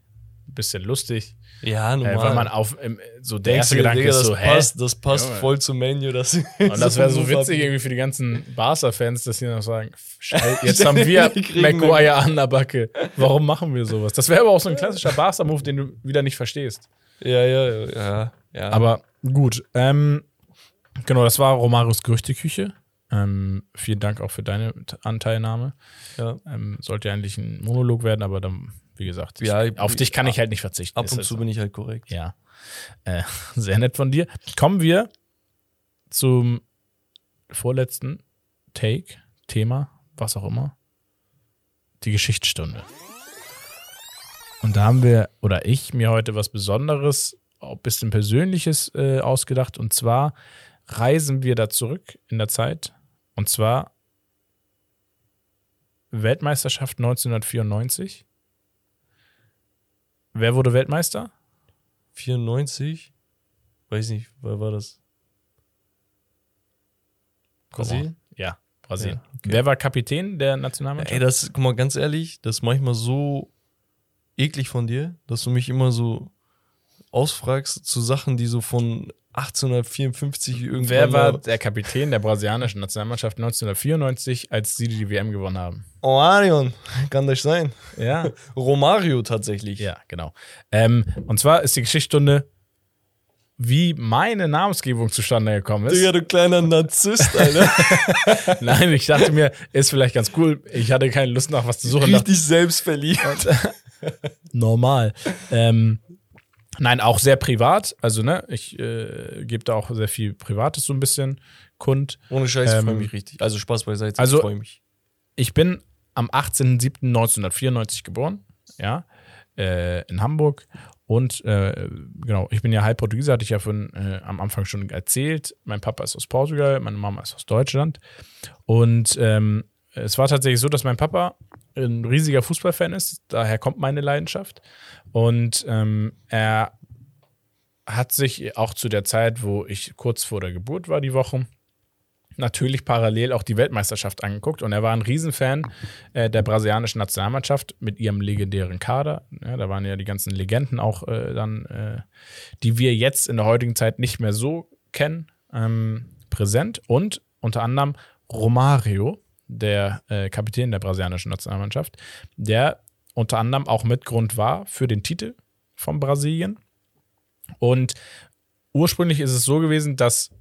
ein bisschen lustig, Ja, äh, normal. weil man auf im, so der erste Gedanke Digga, ist das so, hä? passt, das passt Junge. voll zum Menu. Das Und das wäre so witzig irgendwie für die ganzen Barca-Fans, dass sie noch sagen, Scheiße, jetzt haben wir Die Maguire an der Backe. Warum machen wir sowas? Das wäre aber auch so ein klassischer Barca-Move, den du wieder nicht verstehst. Ja, ja, ja, ja. ja. Aber gut. Ähm, genau, das war Romarios Gerüchteküche. Ähm, vielen Dank auch für deine Anteilnahme. ja. Ähm, sollte eigentlich ein Monolog werden, aber dann, wie gesagt, ich, Ja, auf dich kann ich halt nicht verzichten. Ab und halt zu so. bin ich halt korrekt. Ja. Äh, sehr nett von dir. Kommen wir zum vorletzten Take, Thema, was auch immer. Die Geschichtsstunde. Und da haben wir, oder ich, mir heute was Besonderes, ein bisschen Persönliches äh, ausgedacht. Und zwar reisen wir da zurück in der Zeit. Und zwar Weltmeisterschaft 1994. Wer wurde Weltmeister? 94? Weiß nicht, wer war das? Brasilien? Ja, Brasilien. Ja, okay. Wer war Kapitän der Nationalmannschaft? Ey, das, guck mal, ganz ehrlich, das ist manchmal so eklig von dir, dass du mich immer so ausfragst zu Sachen, die so von 1854 irgendwann. Wer war der Kapitän der brasilianischen Nationalmannschaft 1994, als sie die WM gewonnen haben? Oh, Arion. Kann das sein? Ja. Romario tatsächlich. Ja, genau. Ähm, und zwar ist die Geschichtsstunde, wie meine Namensgebung zustande gekommen ist. Digga, du kleiner Narzisst, Alter. Nein, ich dachte mir, ist vielleicht ganz cool. Ich hatte keine Lust nach was zu suchen. Richtig selbstverliebt. normal. Ähm, nein, auch sehr privat. Also, ne, ich äh, gebe da auch sehr viel Privates so ein bisschen kund. Ohne Scheiß, ich Ähm, freue mich richtig. Also Spaß beiseite, also- ich freue mich. Ich bin am 18.07.1994 geboren, ja, äh, in Hamburg. Und äh, genau, ich bin ja halb Portugieser, hatte ich ja von, äh, am Anfang schon erzählt. Mein Papa ist aus Portugal, meine Mama ist aus Deutschland. Und ähm, es war tatsächlich so, dass mein Papa ein riesiger Fußballfan ist. Daher kommt meine Leidenschaft. Und ähm, er hat sich auch zu der Zeit, wo ich kurz vor der Geburt war, die Woche, natürlich parallel auch die Weltmeisterschaft angeguckt und er war ein Riesenfan äh, der brasilianischen Nationalmannschaft mit ihrem legendären Kader. Ja, da waren ja die ganzen Legenden auch äh, dann, äh, die wir jetzt in der heutigen Zeit nicht mehr so kennen, ähm, präsent und unter anderem Romario, der äh, Kapitän der brasilianischen Nationalmannschaft, der unter anderem auch Mitgrund war für den Titel von Brasilien. Und ursprünglich ist es so gewesen, dass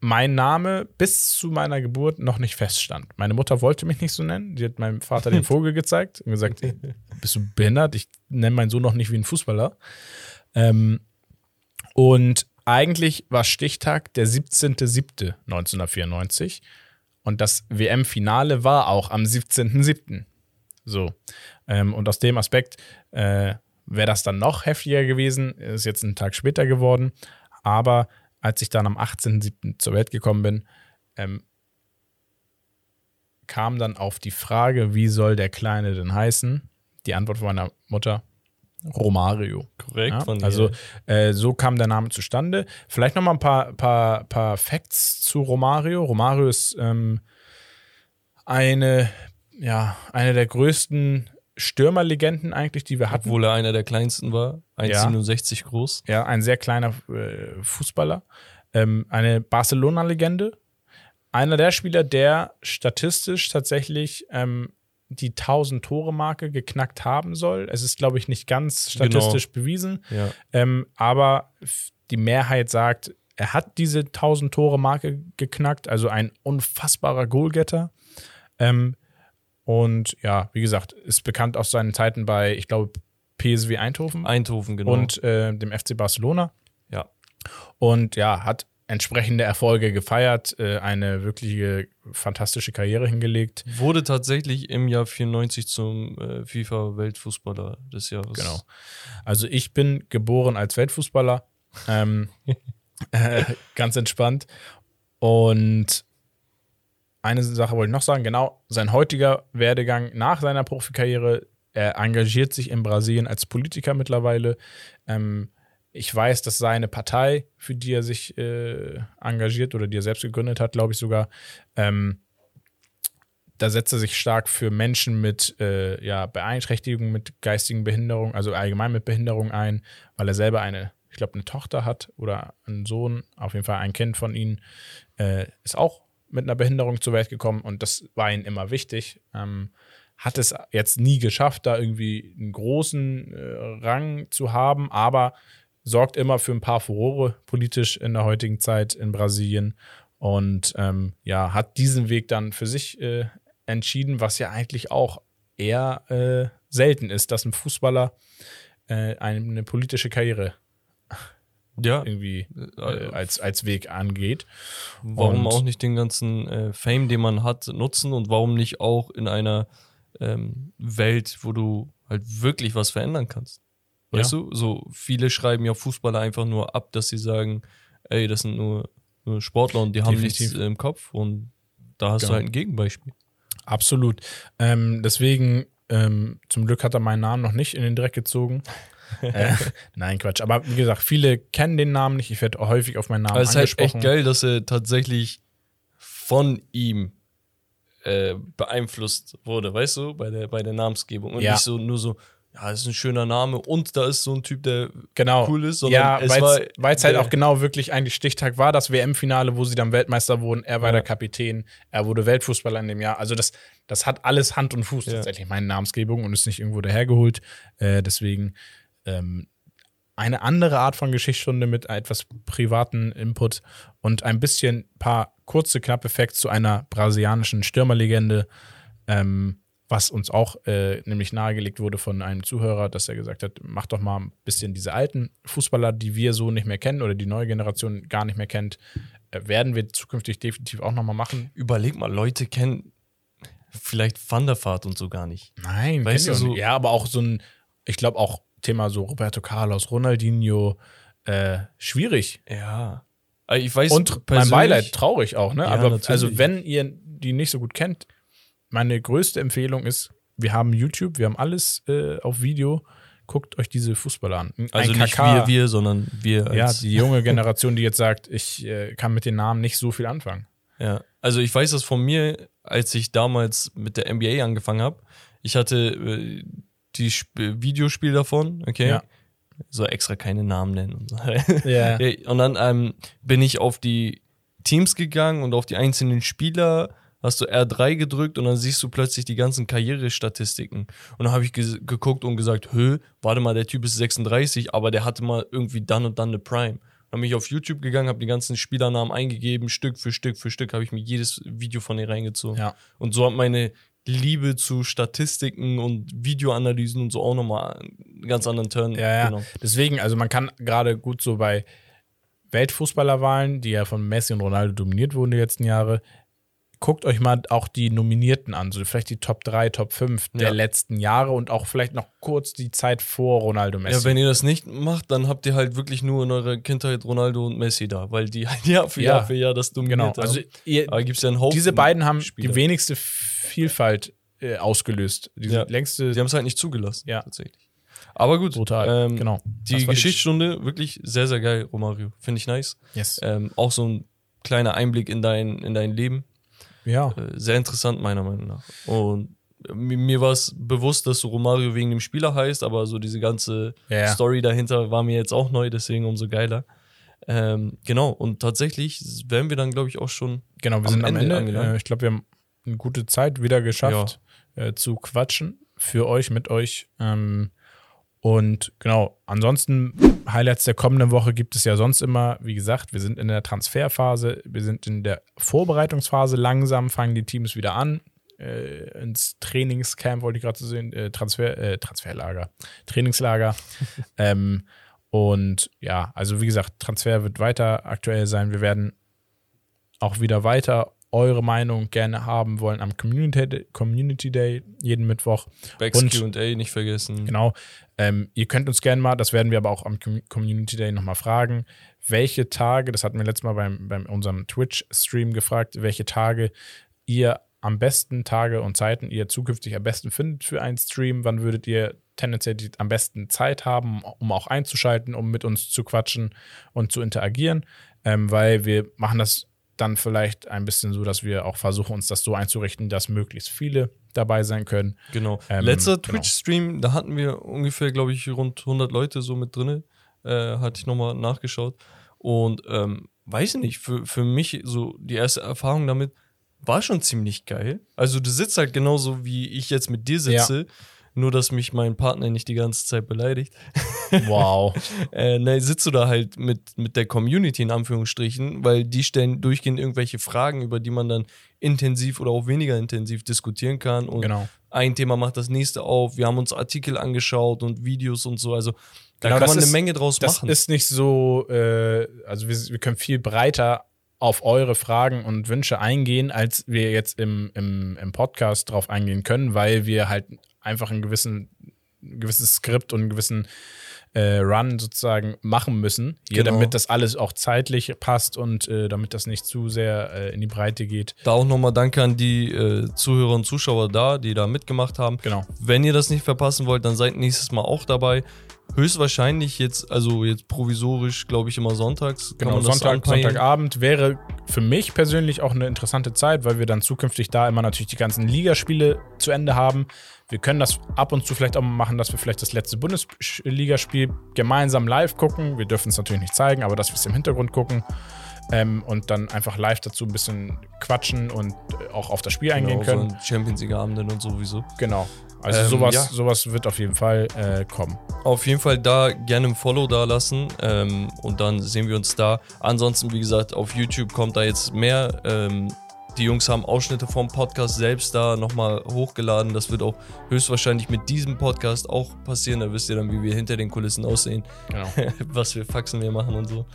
mein Name bis zu meiner Geburt noch nicht feststand. Meine Mutter wollte mich nicht so nennen. Die hat meinem Vater den Vogel gezeigt und gesagt, "Ey, bist du behindert? Ich nenne meinen Sohn noch nicht wie ein Fußballer. Ähm, und eigentlich war Stichtag der 17.07.1994 und das WM-Finale war auch am 17.07. So. Ähm, und aus dem Aspekt äh, wäre das dann noch heftiger gewesen, ist jetzt ein Tag später geworden. Aber als ich dann am 18.07. zur Welt gekommen bin, ähm, kam dann auf die Frage, wie soll der Kleine denn heißen? Die Antwort von meiner Mutter, Romario. Korrekt Ja, also äh, so kam der Name zustande. Vielleicht noch mal ein paar, paar, paar Facts zu Romario. Romario ist ähm, eine, ja, eine der größten Stürmerlegenden eigentlich, die wir hatten. obwohl er einer der kleinsten war, 1,67 groß. Ja, ein sehr kleiner äh, Fußballer. Ähm, eine Barcelona-Legende. Einer der Spieler, der statistisch tatsächlich ähm, die 1000-Tore-Marke geknackt haben soll. Es ist, glaube ich, nicht ganz statistisch bewiesen. Ja. Ähm, aber die Mehrheit sagt, er hat diese 1000-Tore-Marke geknackt, also ein unfassbarer Goalgetter. Ähm, und ja, wie gesagt, ist bekannt aus seinen Zeiten bei, ich glaube, PSW Eindhoven Eindhoven, genau. und äh, dem FC Barcelona. ja. Und ja, hat entsprechende Erfolge gefeiert, äh, eine wirkliche fantastische Karriere hingelegt. Wurde tatsächlich im Jahr 94 zum äh, FIFA-Weltfußballer des Jahres. Genau. Also ich bin geboren als Weltfußballer. Ähm, äh, ganz entspannt. Und eine Sache wollte ich noch sagen, genau, sein heutiger Werdegang nach seiner Profikarriere, er engagiert sich in Brasilien als Politiker mittlerweile. Ähm, ich weiß, dass seine Partei, für die er sich äh, engagiert oder die er selbst gegründet hat, glaube ich sogar, ähm, da setzt er sich stark für Menschen mit äh, ja, Beeinträchtigungen, mit geistigen Behinderungen, also allgemein mit Behinderung ein, weil er selber eine, ich glaube, eine Tochter hat oder einen Sohn, auf jeden Fall ein Kind von ihnen, äh, ist auch mit einer Behinderung zur Welt gekommen und das war ihm immer wichtig. Ähm, hat es jetzt nie geschafft, da irgendwie einen großen äh, Rang zu haben, aber sorgt immer für ein paar Furore politisch in der heutigen Zeit in Brasilien und ähm, ja, hat diesen Weg dann für sich äh, entschieden, was ja eigentlich auch eher äh, selten ist, dass ein Fußballer äh, eine politische Karriere Ja. irgendwie äh, Äh, als, als Weg angeht. Warum Und- auch nicht den ganzen äh, Fame, den man hat, nutzen und warum nicht auch in einer ähm, Welt, wo du halt wirklich was verändern kannst? Weißt du? So viele schreiben ja Fußballer einfach nur ab, dass sie sagen, ey, das sind nur, nur Sportler und die haben Definitiv. nichts im Kopf und da hast Genau. du halt ein Gegenbeispiel. Absolut. Ähm, deswegen, ähm, zum Glück hat er meinen Namen noch nicht in den Dreck gezogen. äh, nein, Quatsch. Aber wie gesagt, viele kennen den Namen nicht. Ich werde häufig auf meinen Namen Aber es ist halt angesprochen. echt geil, dass er tatsächlich von ihm äh, beeinflusst wurde, weißt du, bei der, bei der Namensgebung. Und Ja. nicht so nur so, ja, ist ein schöner Name und da ist so ein Typ, der genau. cool ist, ja, es war weil es halt auch genau wirklich eigentlich Stichtag war, das WM-Finale, wo sie dann Weltmeister wurden. Er war Ja. der Kapitän, er wurde Weltfußballer in dem Jahr. Also das, das hat alles Hand und Fuß Ja. tatsächlich, meine Namensgebung und ist nicht irgendwo dahergeholt. Äh, deswegen ähm, eine andere Art von Geschichtsstunde mit etwas privaten Input und ein bisschen paar kurze, knappe Facts zu einer brasilianischen Stürmerlegende, ähm, was uns auch äh, nämlich nahegelegt wurde von einem Zuhörer, dass er gesagt hat, mach doch mal ein bisschen diese alten Fußballer, die wir so nicht mehr kennen oder die neue Generation gar nicht mehr kennt, äh, werden wir zukünftig definitiv auch nochmal machen. Überleg mal, Leute kennen vielleicht Van der Vaart und so gar nicht. Nein, Weißt du, so- ja, aber auch so ein, ich glaube auch Thema so Roberto Carlos, Ronaldinho, äh, schwierig. Ja. Also Ich weiß Und mein Beileid, traurig auch, ne? Ja, Aber natürlich. also, wenn ihr die nicht so gut kennt, meine größte Empfehlung ist, wir haben YouTube, wir haben alles äh, auf Video. Guckt euch diese Fußballer an. Ein Also nicht KK, wir, wir, sondern wir Ja, als, die junge Generation, die jetzt sagt, ich äh, kann mit den Namen nicht so viel anfangen. Ja, also ich weiß das von mir, als ich damals mit der NBA angefangen habe. Ich hatte äh, die Sp Videospiel davon, okay? Ja. So extra keine Namen nennen und so. Ja. und dann ähm, bin ich auf die Teams gegangen und auf die einzelnen Spieler hast du R3 gedrückt und dann siehst du plötzlich die ganzen Karrierestatistiken. Und dann habe ich ge geguckt und gesagt, hö, warte mal, der Typ ist 36, aber der hatte mal irgendwie dann und dann eine Prime. Dann bin ich auf YouTube gegangen, habe die ganzen Spielernamen eingegeben, Stück für Stück für Stück habe ich mir jedes Video von ihr reingezogen. Ja. Und so hat meine Liebe zu Statistiken und Videoanalysen und so auch nochmal einen ganz anderen Turn. Ja, ja. genommen. Deswegen, also man kann gerade gut so bei Weltfußballerwahlen, die ja von Messi und Ronaldo dominiert wurden die letzten Jahre, guckt euch mal auch die Nominierten an, so vielleicht die Top 3, Top 5 der Ja. letzten Jahre und auch vielleicht noch kurz die Zeit vor Ronaldo Messi. Ja, wenn ihr das nicht macht, dann habt ihr halt wirklich nur in eurer Kindheit Ronaldo und Messi da, weil die halt Jahr für Ja. Jahr für Jahr das dominiert genau, haben. also ihr, Aber gibt's ja einen Haufen diese beiden haben Spieler. die wenigste Vielfalt äh, ausgelöst. Diese Ja. längste Die haben es halt nicht zugelassen, Ja. tatsächlich. Aber gut, brutal. ähm, genau. die Geschichtsstunde wirklich sehr, sehr geil, Romario. Finde ich nice. Yes. Ähm, auch so ein kleiner Einblick in dein, in dein Leben. Ja. Äh, sehr interessant, meiner Meinung nach. Und mir, mir war es bewusst, dass du Romario wegen dem Spieler heißt, aber so diese ganze Ja, ja. Story dahinter war mir jetzt auch neu, deswegen umso geiler. Ähm, genau, und tatsächlich wären wir dann, glaube ich, auch schon. Genau, wir am sind am Ende Ende. angelangt. Äh, ich glaube, wir haben eine gute Zeit wieder geschafft äh, zu quatschen. Für euch, mit euch. Ähm, und genau, ansonsten Highlights der kommenden Woche gibt es ja sonst immer. Wie gesagt, wir sind in der Transferphase, wir sind in der Vorbereitungsphase. Langsam fangen die Teams wieder an. Äh, ins Trainingscamp wollte ich gerade so sehen. Äh, Transfer, äh, Transferlager, Trainingslager. ähm, und ja, also wie gesagt, Transfer wird weiter aktuell sein. Wir werden auch wieder weiter eure Meinung gerne haben wollen am Community, Community Day jeden Mittwoch. Backs QA nicht vergessen. Genau. Ähm, ihr könnt uns gerne mal, das werden wir aber auch am Com- Community Day nochmal fragen, welche Tage, das hatten wir letztes Mal beim, beim unserem Twitch-Stream gefragt, welche Tage ihr am besten Tage und Zeiten ihr zukünftig am besten findet für einen Stream. Wann würdet ihr tendenziell die, am besten Zeit haben, um auch einzuschalten, um mit uns zu quatschen und zu interagieren? Ähm, weil wir machen das dann vielleicht ein bisschen so, dass wir auch versuchen, uns das so einzurichten, dass möglichst viele dabei sein können. Genau. Ähm, Letzter genau. Twitch-Stream, da hatten wir ungefähr, glaube ich, rund 100 Leute so mit drinne. Äh, hatte ich nochmal nachgeschaut. Und ähm, weiß ich nicht, für, für mich so die erste Erfahrung damit war schon ziemlich geil. Also du sitzt halt genauso, wie ich jetzt mit dir sitze. Nur, dass mich mein Partner nicht die ganze Zeit beleidigt. Wow. Äh, ne, sitzt du da halt mit, mit der Community in Anführungsstrichen, weil die stellen durchgehend irgendwelche Fragen, über die man dann intensiv oder auch weniger intensiv diskutieren kann. Und Genau. ein Thema macht das nächste auf. Wir haben uns Artikel angeschaut und Videos und so. Also da Genau, kann das man eine ist- Menge draus Das machen. ist nicht so, äh, also wir, wir können viel breiter auf eure Fragen und Wünsche eingehen, als wir jetzt im, im, im Podcast drauf eingehen können, weil wir halt einfach einen gewissen, ein gewisses Skript und einen gewissen äh, Run sozusagen machen müssen, hier, Genau. damit das alles auch zeitlich passt und äh, damit das nicht zu sehr äh, in die Breite geht. da auch nochmal Danke an die äh, Zuhörer und Zuschauer da, die da mitgemacht haben. Genau. Wenn ihr das nicht verpassen wollt, dann seid nächstes Mal auch dabei. Höchstwahrscheinlich jetzt, also jetzt provisorisch, glaube ich, immer sonntags. Genau, Sonntag. Sonntagabend wäre für mich persönlich auch eine interessante Zeit, weil wir dann zukünftig da immer natürlich die ganzen Ligaspiele zu Ende haben. Wir können das ab und zu vielleicht auch mal machen, dass wir vielleicht das letzte Bundesligaspiel gemeinsam live gucken. Wir dürfen es natürlich nicht zeigen, aber dass wir es im Hintergrund gucken. Ähm, und dann einfach live dazu ein bisschen quatschen und äh, auch auf das Spiel eingehen Genau, können. so Champions League Abenden und sowieso. Genau. Also Ähm, sowas, ja. sowas wird auf jeden Fall äh, kommen. Auf jeden Fall da gerne ein Follow da lassen ähm, und dann sehen wir uns da. Ansonsten, wie gesagt, auf YouTube kommt da jetzt mehr. Ähm, die Jungs haben Ausschnitte vom Podcast selbst da nochmal hochgeladen. Das wird auch höchstwahrscheinlich mit diesem Podcast auch passieren. Da wisst ihr dann, wie wir hinter den Kulissen aussehen, Genau. was für Faxen wir machen und so.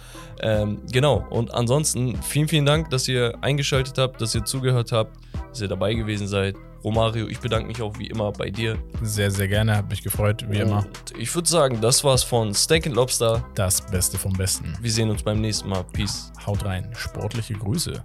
Ähm, genau. Und ansonsten vielen, vielen Dank, dass ihr eingeschaltet habt, dass ihr zugehört habt, dass ihr dabei gewesen seid. Romario, ich bedanke mich auch wie immer bei dir. Sehr, sehr gerne. Hat mich gefreut, wie immer. Und ich würde sagen, das war's von Steak and Lobster. Das Beste vom Besten. Wir sehen uns beim nächsten Mal. Peace. Haut rein. Sportliche Grüße.